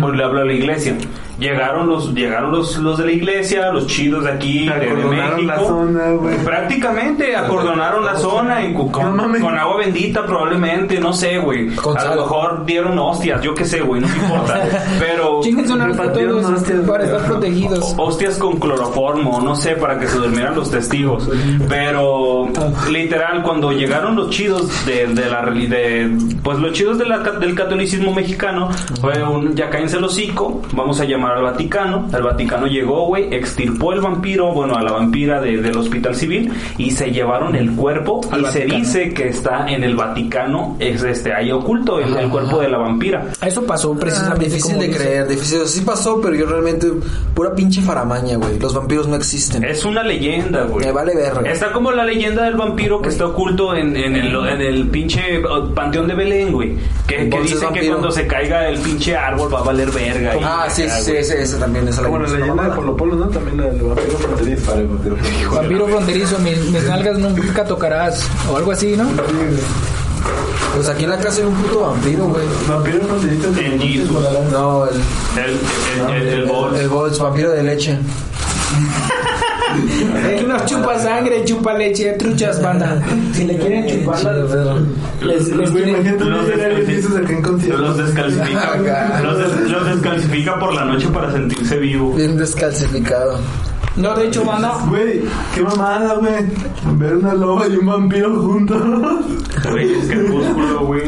Pues le hablo a la iglesia. Llegaron los, llegaron los, los de la iglesia, los chidos de aquí, de, de Acordonaron México. la zona, güey. Prácticamente acordonaron la zona y con, con agua bendita probablemente, no sé, güey. Con A sal. lo mejor dieron hostias, yo qué sé, güey, no me importa. Pero Chinguense una vez a Repartieron todos hostias, para estar protegidos. hostias con cloroformo, no sé, para que se durmieran los testigos. Pero literal, cuando llegaron los chidos de, de la de pues los chidos de la del catolicismo mexicano, fue un ya cállense el hocico, vamos a llamar al Vaticano. El Vaticano llegó, güey, extirpó el vampiro, bueno, a la vampira de- del hospital civil y se llevaron el cuerpo Al y se Vaticano. dice que está en el Vaticano, es este ahí oculto el, el cuerpo de la vampira. Eso pasó Ah, precisamente difícil como de dice. creer, difícil. Sí pasó, pero yo realmente pura pinche faramaña, güey. Los vampiros no existen. Es una leyenda, güey. Me vale verga. Está como la leyenda del vampiro que está oculto en, en el, en el pinche uh, panteón de Belén, güey. Que, que que cuando se caiga el pinche árbol va a valer verga. y- Ah, sí, sí, ese, ese también es la Como la leyenda de Polo Polo, ¿no? También la del vampiro fronterizo. Vale, vampiro fronterizo. Vampiro fronterizo, mis, mis nalgas nunca tocarás. O algo así, ¿no? Pues aquí en la casa hay un puto vampiro, güey. Vampiro fronterizo. No, el, El, el, el, el bols. el Bols, vampiro de leche. No chupa sangre, chupa leche, truchas, banda. Si le quieren chupar, les, les quieren- imagínate Los descalcifica, los, des- los descalcifica por la noche para sentirse vivo. Bien descalcificado. No, de hecho, banda, Güey, qué mamada, güey. Ver una loba y un vampiro juntos. Güey, es crepúsculo, güey.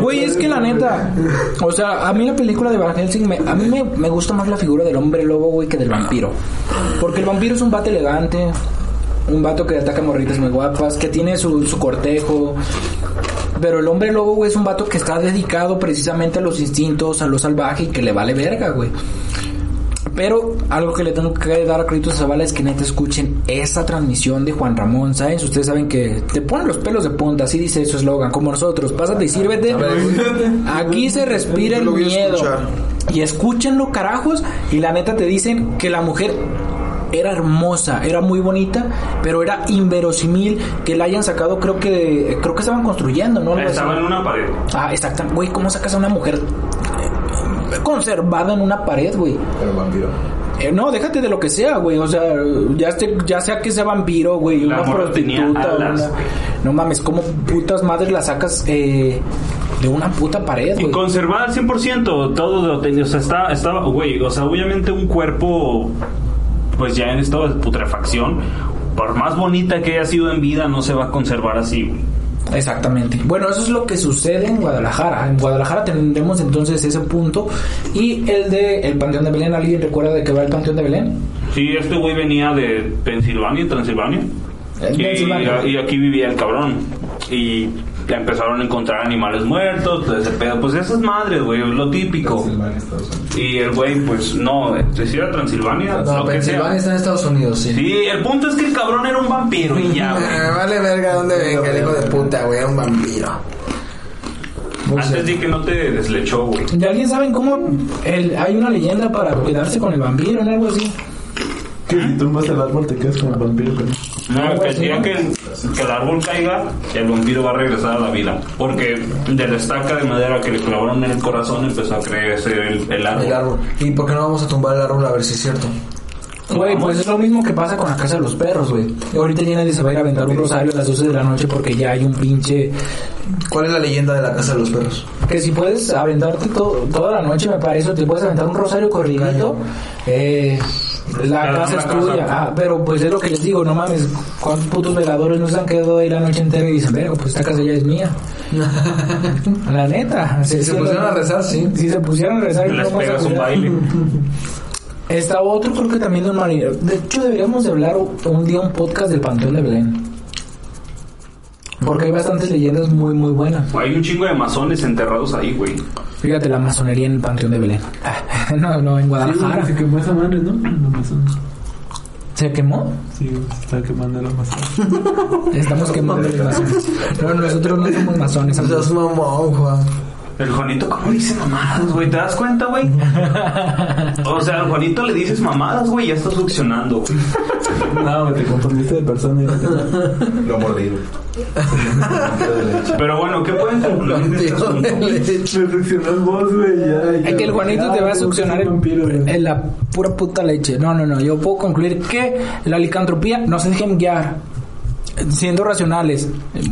Güey, es que la neta, o sea, a mí la película de Van Helsing, me- a mí me, me gusta más la figura del hombre lobo, güey, que del vampiro. Porque el vampiro es un vato elegante, un vato que ataca morritas muy guapas, que tiene su, su cortejo. Pero el hombre lobo, güey, es un vato que está dedicado precisamente a los instintos, a lo salvaje y que le vale verga, güey. Pero algo que le tengo que dar a créditos a Zavala es que neta escuchen esa transmisión de Juan Ramón, ¿sabes? Ustedes saben que te ponen los pelos de punta, así dice su eslogan, como nosotros, pásate y sírvete. Aquí se respira el miedo. Y escúchenlo, carajos, y la neta te dicen que la mujer era hermosa, era muy bonita, pero era inverosímil que la hayan sacado, creo que creo que estaban construyendo, ¿no? Estaba en una pared. Ah, exactamente. Güey, ¿cómo sacas a una mujer conservada en una pared, güey? Pero vampiro. Eh, no, déjate de lo que sea, güey. O sea, ya, este- ya sea que sea vampiro, güey, La una prostituta. alas, una- güey. No mames, ¿cómo putas madres la sacas eh, de una puta pared, Y güey? conservada al 100%, todo lo tenía, o sea, está, estaba, güey, o sea, obviamente un cuerpo, pues ya en estado de putrefacción, por más bonita que haya sido en vida, no se va a conservar así, güey. Exactamente. Bueno, eso es lo que sucede en Guadalajara. En Guadalajara tendremos entonces ese punto. Y el de el Panteón de Belén, ¿alguien recuerda de qué va el Panteón de Belén? Sí, este güey venía de Pensilvania, Transilvania. Y, y aquí vivía el cabrón. Y empezaron a encontrar animales muertos, todo ese pedo. Pues esas madres, güey, lo típico. Pensilvania, Estados Unidos. Y el güey, pues no, si era Transilvania, No, lo que Pensilvania sea. está en Estados Unidos, sí. Sí, el punto es que el cabrón era un vampiro y ya, güey. Vale verga dónde venga el hijo de puta, güey, era un vampiro. Antes de que no te deslechó, güey. ¿Y alguien saben cómo el- hay una leyenda para quedarse con el vampiro o algo así? Que si tumbas el árbol te quedas con el vampiro. pero- No, que el día que el, que el árbol caiga, el vampiro va a regresar a la vida. Porque de la estaca de madera que le clavaron en el corazón empezó a crecer el, el árbol. El árbol. ¿Y por qué no vamos a tumbar el árbol a ver si es cierto? Güey, pues es lo mismo que pasa con la casa de los perros, güey. Ahorita ya nadie se va a ir a aventar un rosario a las 12 de la noche porque ya hay un pinche... ¿Cuál es la leyenda de la casa de los perros? Que si puedes aventarte to- toda la noche, me parece, te puedes aventar un rosario corridito, eh, la casa es tuya. Ah, pero pues es lo que les digo, no mames, ¿cuántos putos veladores no se han quedado ahí la noche entera y dicen, pero pues esta casa ya es mía? la neta. Si se pusieron a rezar, sí. Si se pusieron a rezar, Les no pegas un baile. Está otro, creo que también de un marinero. De hecho, deberíamos de hablar un día un podcast del Panteón de Belén. Porque hay bastantes leyendas muy, muy buenas. Hay un chingo de masones enterrados ahí, güey. Fíjate la masonería en el Panteón de Belén. No, no, en Sí, Guadalajara. güey, se quemó esa madre, ¿no? La Amazon. ¿Se quemó? Sí, se está quemando la Amazon. Estamos quemando los masones. No, nosotros no somos masones. O sea, es amigos. mamón, Juan. El Juanito, ¿cómo dice mamadas, güey? ¿Te das cuenta, güey? O sea, al Juanito le dices mamadas, güey, ya está succionando, güey. No, te confundiste de persona. Lo mordido. Pero bueno, ¿qué pueden concluir de este asunto? Voz, güey. ya, ya. Es que el Juanito te va a succionar güey. en la pura puta leche. No, no, no. Yo puedo concluir que la licantropía no se dejen guiar. Siendo racionales,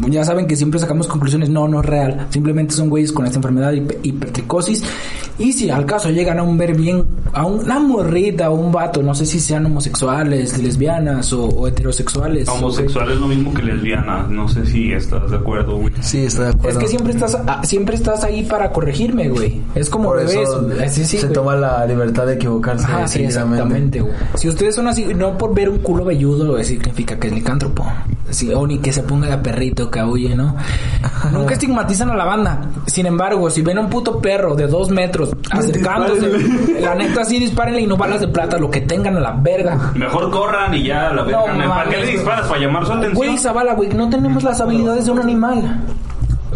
ya saben que siempre sacamos conclusiones, no, no es real, simplemente son güeyes con esta enfermedad hiper- hipertricosis y si al caso llegan a un ver bien, a una morrita o un vato, no sé si sean homosexuales, lesbianas o, o heterosexuales. Homosexual es lo mismo que lesbiana. No sé si estás de acuerdo, güey. Sí, estoy de Es acuerdo. que siempre estás, ah, siempre estás ahí para corregirme, güey. Es como Por bebés. eso eh, sí, sí, se güey. toma la libertad de equivocarse. Ajá, sí, exactamente, güey. Si ustedes son así, no por ver un culo velludo, significa que es licántropo. Sí, o ni que se ponga de perrito que huye, ¿no? Nunca estigmatizan a la banda. Sin embargo, si ven a un puto perro de dos metros acercándose, la neta sí dispárenle y no balas de plata, lo que tengan a la verga. Mejor corran y ya la verga. No, ¿Para qué le disparas? ¿Para llamar su atención? Güey, Zavala, güey, no tenemos las habilidades de un animal.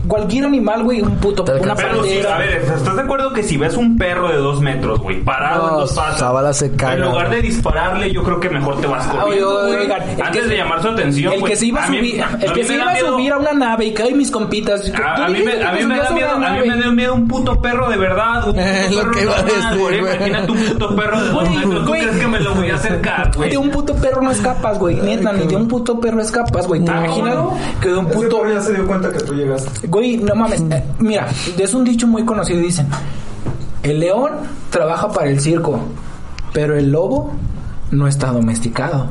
Cualquier animal, güey, un puto, Te una. Pero sí, a ver, ¿estás de acuerdo que si ves un perro de dos metros, güey, parado en No, dos patas, se caga, en lugar de dispararle, yo creo que mejor te vas Ah, corriendo, güey, oigan, antes que- de llamar su atención, El que güey. se iba a mí- subir, a el mí que se iba a subir a una nave y cae mis compitas. A, a mí me, que a mí me da miedo, a mí me da miedo un puto perro de verdad, un puto perro que iba a normal, decir, güey. güey. Imagínate un puto perro de dos metros, ¿tú crees que me lo voy a acercar, güey? De un puto perro no escapas, güey. Neta, ni de un puto perro escapas, güey. ¿Te imaginas ¿cómo que de un puto... perro ya se dio cuenta que tú llegaste. Güey, no mames. eh, mira, es un dicho muy conocido. Dicen, el león trabaja para el circo, pero el lobo no está domesticado.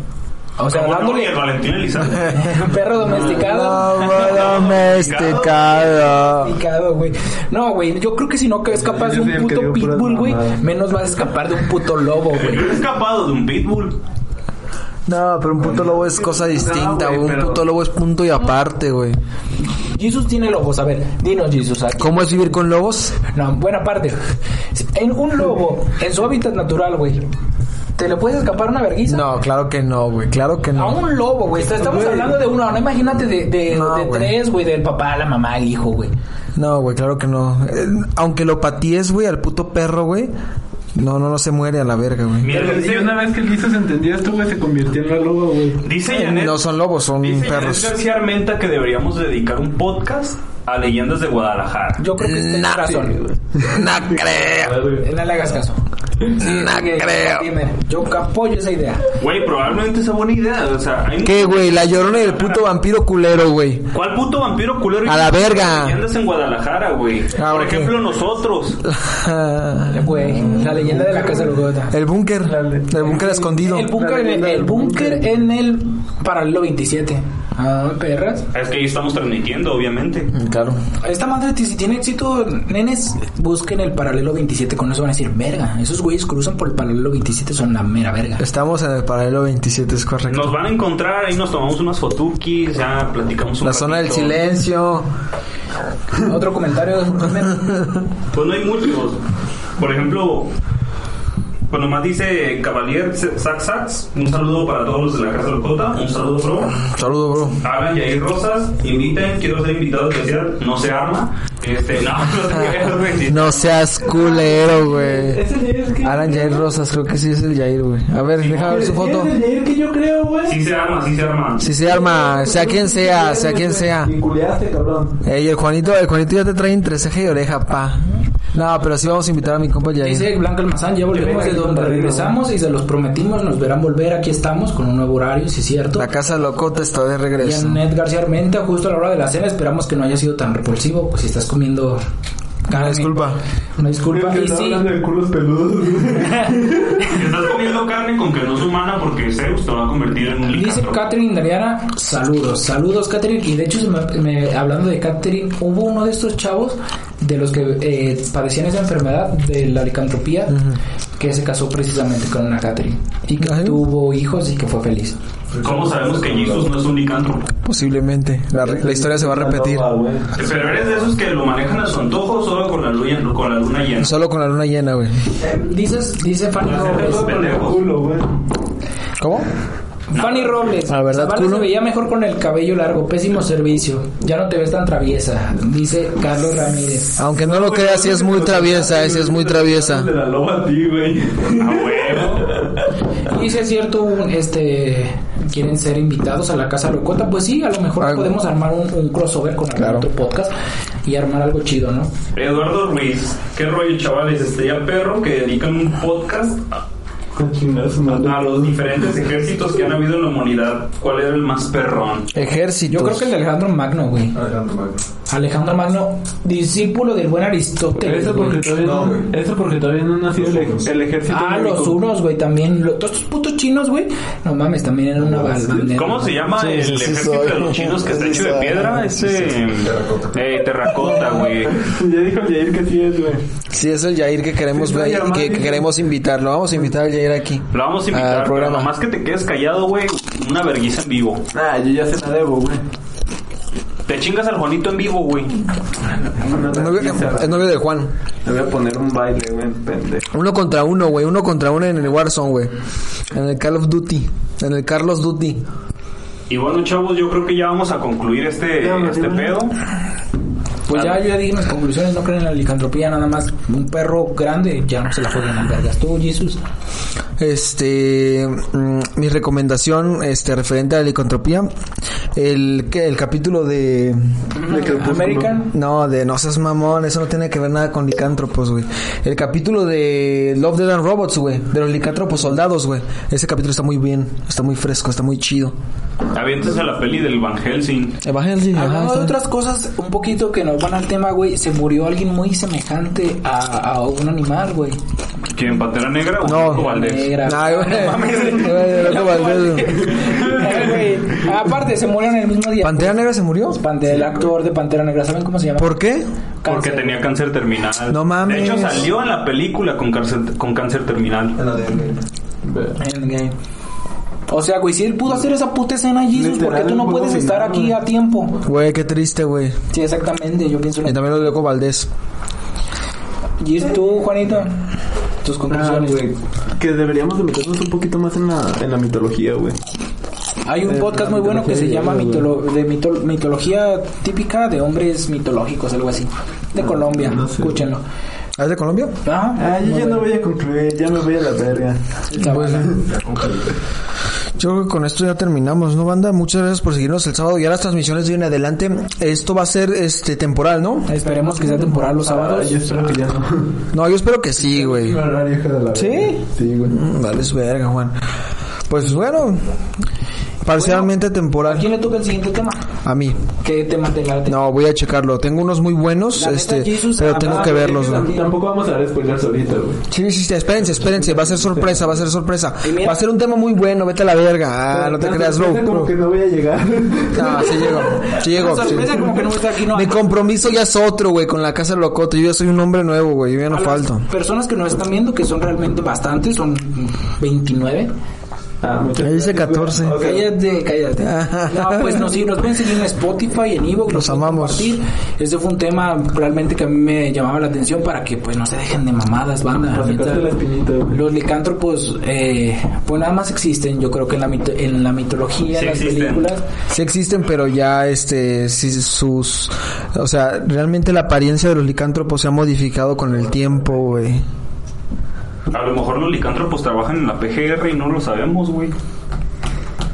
O sea, ¿Cómo no? dándole el Valentín Elizalde. perro domesticado. Lobo domesticado. Domesticado, güey. No, güey, yo creo que si no que escapas de un puto pitbull, güey, menos vas a escapar de un puto lobo, güey. Yo he escapado de un pitbull. No, pero un puto lobo es cosa distinta, güey. Un puto lobo es punto y aparte, güey. Jesus tiene lobos, a ver, dinos aquí. ¿Cómo es vivir con lobos? No, buena parte. En un lobo, en su hábitat natural, güey, ¿te le puedes escapar una verguiza? No, claro que no, güey. Claro que A no. un lobo, güey. Estamos hablando de uno. No imagínate de, de, No, de güey. tres, güey. Del papá, la mamá, el hijo, güey. No, güey, claro que no. Eh, aunque lo patíes, güey, al puto perro, güey. No, no, no se muere a la verga, güey. Sí, dice, una vez que el guiso se entendía esto, güey, se convirtió en la loba, güey. dice Janet, No son lobos, son dice perros. García Armenta que deberíamos dedicar un podcast a leyendas de Guadalajara. Yo creo que tienes No, razón. No creo. No le hagas caso. No que- creo. dime, Yo apoyo esa idea. Güey, probablemente es buena idea. O sea, hay ¿Qué, güey? La llorona y el puto vampiro culero, güey. ¿Cuál puto vampiro culero? A la verga. Leyendas en Guadalajara, güey. Ah, Por ok. ejemplo, nosotros. Güey, la leyenda de la casa de Lugota. El búnker. El búnker escondido. El búnker en el, el búnker en el paralelo 27. Ah, perras. Es que ahí estamos transmitiendo, obviamente. Mm, Claro. Esta madre, si tiene éxito, nenes, busquen el paralelo 27. Con eso van a decir, verga. Esos güeyes cruzan por el paralelo 27, son la mera verga. Estamos en el paralelo 27, es correcto. Nos van a encontrar, ahí nos tomamos unas fotukis, ya platicamos un La zona del silencio. Otro comentario. Pues no hay muchos. Por ejemplo, pues nomás dice Cavalier Sax Sax. Un saludo para todos los de la Casa del Cota. Un saludo, bro. Saludo, bro. Hagan Yair Rosas. Inviten. Quiero ser invitado especial. No se arma. Este, no, no seas culero, güey. Que... Alan Jair Rosas, creo que sí es el Jair, güey. A ver, déjame ver su foto. Es el Jair que yo creo, güey. Sí se arma, sí se arma. Si se arma, sea quien sea, sea quien sea. Y culiaste, cabrón. Ey, el Juanito, el Juanito ya te trae entre ceja y oreja, pa. No, pero sí vamos a invitar a mi compa Jair. Dice Blanca Almazán, ya volvemos de donde regresamos y se los prometimos, nos verán volver. Aquí estamos con un nuevo horario, si es cierto. La casa locota está de regreso. Janet García Armenta, justo a la hora de la cena, esperamos que no haya sido tan repulsivo, pues si estás comiendo disculpa. Una disculpa. Que Y sí, hablando de culos peludos, estás comiendo carne con que no es humana porque Zeus te va a convertir en un Dice licántropo. Catherine Dariana, saludos, saludos Catherine. Y de hecho, se me- me- hablando de Catherine, hubo uno de estos chavos de los que eh, padecían esa enfermedad de la licantropía que se casó precisamente con una Catherine y que ¿Ah, sí? tuvo hijos y que fue feliz. ¿Cómo sabemos que Jesus no es un licántropo? Posiblemente. La, historia se va a repetir. Pero eres de esos que lo manejan a su antojo solo con la luna, con la luna llena. Solo con la luna llena, güey. Eh, dices, dice Fanny güey. ¿Cómo? Fanny Robles. La verdad, Zavala culo. se veía mejor con el cabello largo. Pésimo servicio. Ya no te ves tan traviesa. Dice Carlos Ramírez. Aunque no lo creas, sí es muy traviesa, sí es muy traviesa. De la loba a ti, güey. A huevo. Y si es cierto, este quieren ser invitados a la casa locota, pues sí, a lo mejor Algo. podemos armar un, un crossover con algún Claro. otro podcast y armar algo chido, ¿no? Eduardo Ruiz, qué rollo, chavales. Este ya perro que dedican un podcast a, a los diferentes ejércitos que han habido en la humanidad. ¿Cuál era el más perrón? Ejércitos. Yo creo que el de Alejandro Magno, güey. Alejandro Magno. Alejandro Magno, discípulo del buen Aristóteles. Eso porque todavía no, No, eso porque todavía no nació el, ejército. Ah, médico. los unos, güey, también. Lo- todos estos putos chinos, güey. No mames, también eran una bandera. ¿Cómo se llama Sí, el sí ejército soy. de los chinos que está Sí hecho de piedra? Ese. Terracota. Eh, terracota, güey. Ya dijo el Jair que sí es, güey. Sí, es el Jair que queremos Sí, que, que llamado. queremos invitar. Lo vamos a invitar al Jair aquí. Lo vamos a Al invitar, pero programa. nomás que te quedes callado, güey. Una vergüenza en vivo. Ah, yo ya se la debo, güey. Te chingas al Juanito en vivo, güey. Es novio, de Juan. Le voy a poner un baile, güey, pendejo. Uno contra uno, güey. Uno contra uno en el Warzone, güey. En el Call of Duty. En el Carlos Duty. Y bueno, chavos, yo creo que ya vamos a concluir este, Ya, este pedo. Pues ya, yo ya dije mis conclusiones, no creen en la licantropía, nada más un perro grande, ya no se la jueguen en vergas. Tú, Jesus. Este, mm, mi recomendación, este, referente a la licantropía, el, que el capítulo de, American. no, de no seas mamón, eso no tiene que ver nada con licántropos, güey. El capítulo de Love, Dead and Robots, güey, de los licántropos soldados, güey. Ese capítulo está muy bien, está muy fresco, está muy chido. Aviéntese la peli del Van Helsing. Evangelio, ajá, Hablando de está- otras cosas, un poquito que nos van al tema, güey, se murió alguien muy semejante a, a un animal, güey. ¿Quién? ¿Pantera Negra o No. Valdés? Negra. Ay, güey. No mames. Güey, Loco Valdés, güey. Güey, Aparte, se murieron el mismo día. ¿Pantera Negra se murió? Pantera, el actor de Pantera Negra, ¿saben cómo se llama? ¿Por qué? Porque Cáncer. tenía cáncer terminal. No mames. De hecho, salió en la película con cáncer, con cáncer terminal. En la de Endgame. O sea, güey, si él pudo hacer esa puta escena, Jesus, ¿por qué tú no puedes estar aquí a tiempo? Güey, qué triste, güey. Sí, exactamente, yo pienso lo Y también lo de Loco Valdés. ¿Y tú, Juanito? Tus Ah, conclusiones. güey. Que deberíamos de meternos un poquito más en la, en la mitología, güey. Hay un Eh, podcast muy bueno que se llama mitolo- de mito- mitología típica de hombres mitológicos, algo así. De Colombia, no sé. escúchenlo. ¿Ah, ¿Es de Colombia? Ajá. Ah, yo ya no voy a concluir, ya me voy a la verga. Yo creo que con esto ya terminamos, ¿no, banda? Muchas gracias por seguirnos el sábado. Ya las transmisiones vienen adelante. Esto va a ser este temporal, ¿no? Esperemos que sea temporal los Ah, sábados. yo espero que ya no. No, yo espero que sí, güey. ¿Sí? Sí, güey. Mm, Vale, su verga, Juan. Pues bueno, parcialmente ¿A temporal. quién le toca el siguiente tema? A mí. ¿Qué tema te late? No, voy a checarlo. Tengo unos muy buenos, La este, Jesus, pero tengo ah, que verlos, güey. Tampoco vamos a dar spoilers ahorita, güey. Sí, sí, sí, espérense, espérense, va a ser sorpresa, va a ser sorpresa. Mira- Va a ser un tema muy bueno, vete a la verga. Ah, no te creas, bro. como que no voy a llegar. No, sí llego, sí llego. Sorpresa sí. como que no está aquí, no. Mi compromiso ya es otro, güey, con la casa locote. Yo ya soy un hombre nuevo, güey, yo ya no A las falto. Personas que nos están viendo, que son realmente bastantes, son 29. Ah, muchas Ahí dice gracias, güey. 14. O sea, Cállate, cállate. No, pues no, sí, nos pueden seguir en Spotify, en Evox. Los amamos. compartir. Este fue un tema realmente que a mí me llamaba la atención para que pues no se dejen de mamadas, banda. Los licántropos, eh, pues nada más existen, yo creo que en la, mito- en la mitología, Sí en las existen. películas. Sí existen, pero ya, este, sí, sus, o sea, realmente la apariencia de los licántropos se ha modificado con el tiempo, güey. A lo mejor los licántropos trabajan en la PGR y no lo sabemos, güey.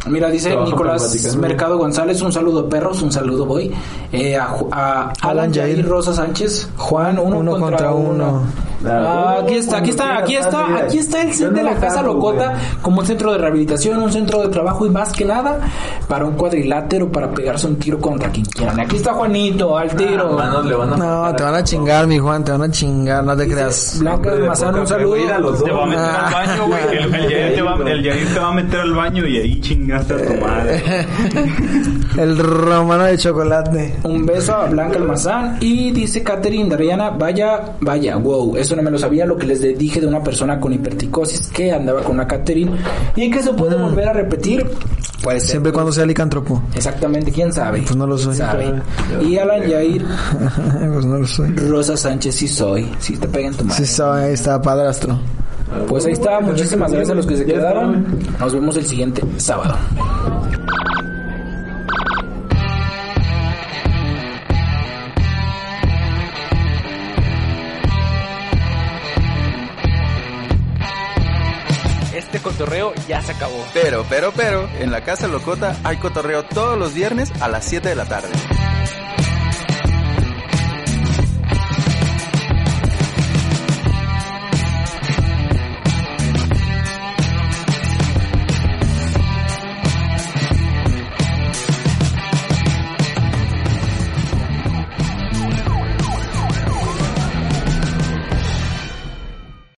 Mira, dice Nicolás. Mercado González, un saludo perros, un saludo boy. Eh, a, Ju- a Alan Jair Rosa Sánchez, Juan, uno, Uno contra, contra uno. uno. Ah, aquí está, aquí está, aquí está, aquí está el set de la Casa Locota como un centro de rehabilitación, un centro de trabajo y más que nada para un cuadrilátero para pegarse un tiro contra quien quieran. Aquí está Juanito, al tiro. Manos le van a No, te van a chingar, mi Juan, te van a chingar, no te creas. Blanca de Mazán, un saludo. Te va a meter Ah. al baño, güey. El, el, Yair te va, el Yair te va a meter al baño y ahí chingaste a tu madre. El romano de chocolate. Un beso a Blanca Almazán y dice Catherine Dariana, vaya, vaya, wow, eso no me lo sabía, lo que les dije de una persona con hiperticosis que andaba con una Catherine y que se puede volver a repetir, pues Siempre y cuando sea licántropo. exactamente, quién sabe. Pues no lo soy. Sabe. Y Alan Yair pues no lo soy. Rosa Sánchez, sí soy, sí te peguen tu madre. Sí, está, está padrastro. Pues ahí está, muchísimas gracias a los que se quedaron. Nos vemos el siguiente sábado. Este cotorreo ya se acabó. Pero, pero, pero, en la Casa Locota hay cotorreo todos los viernes a las 7 de la tarde.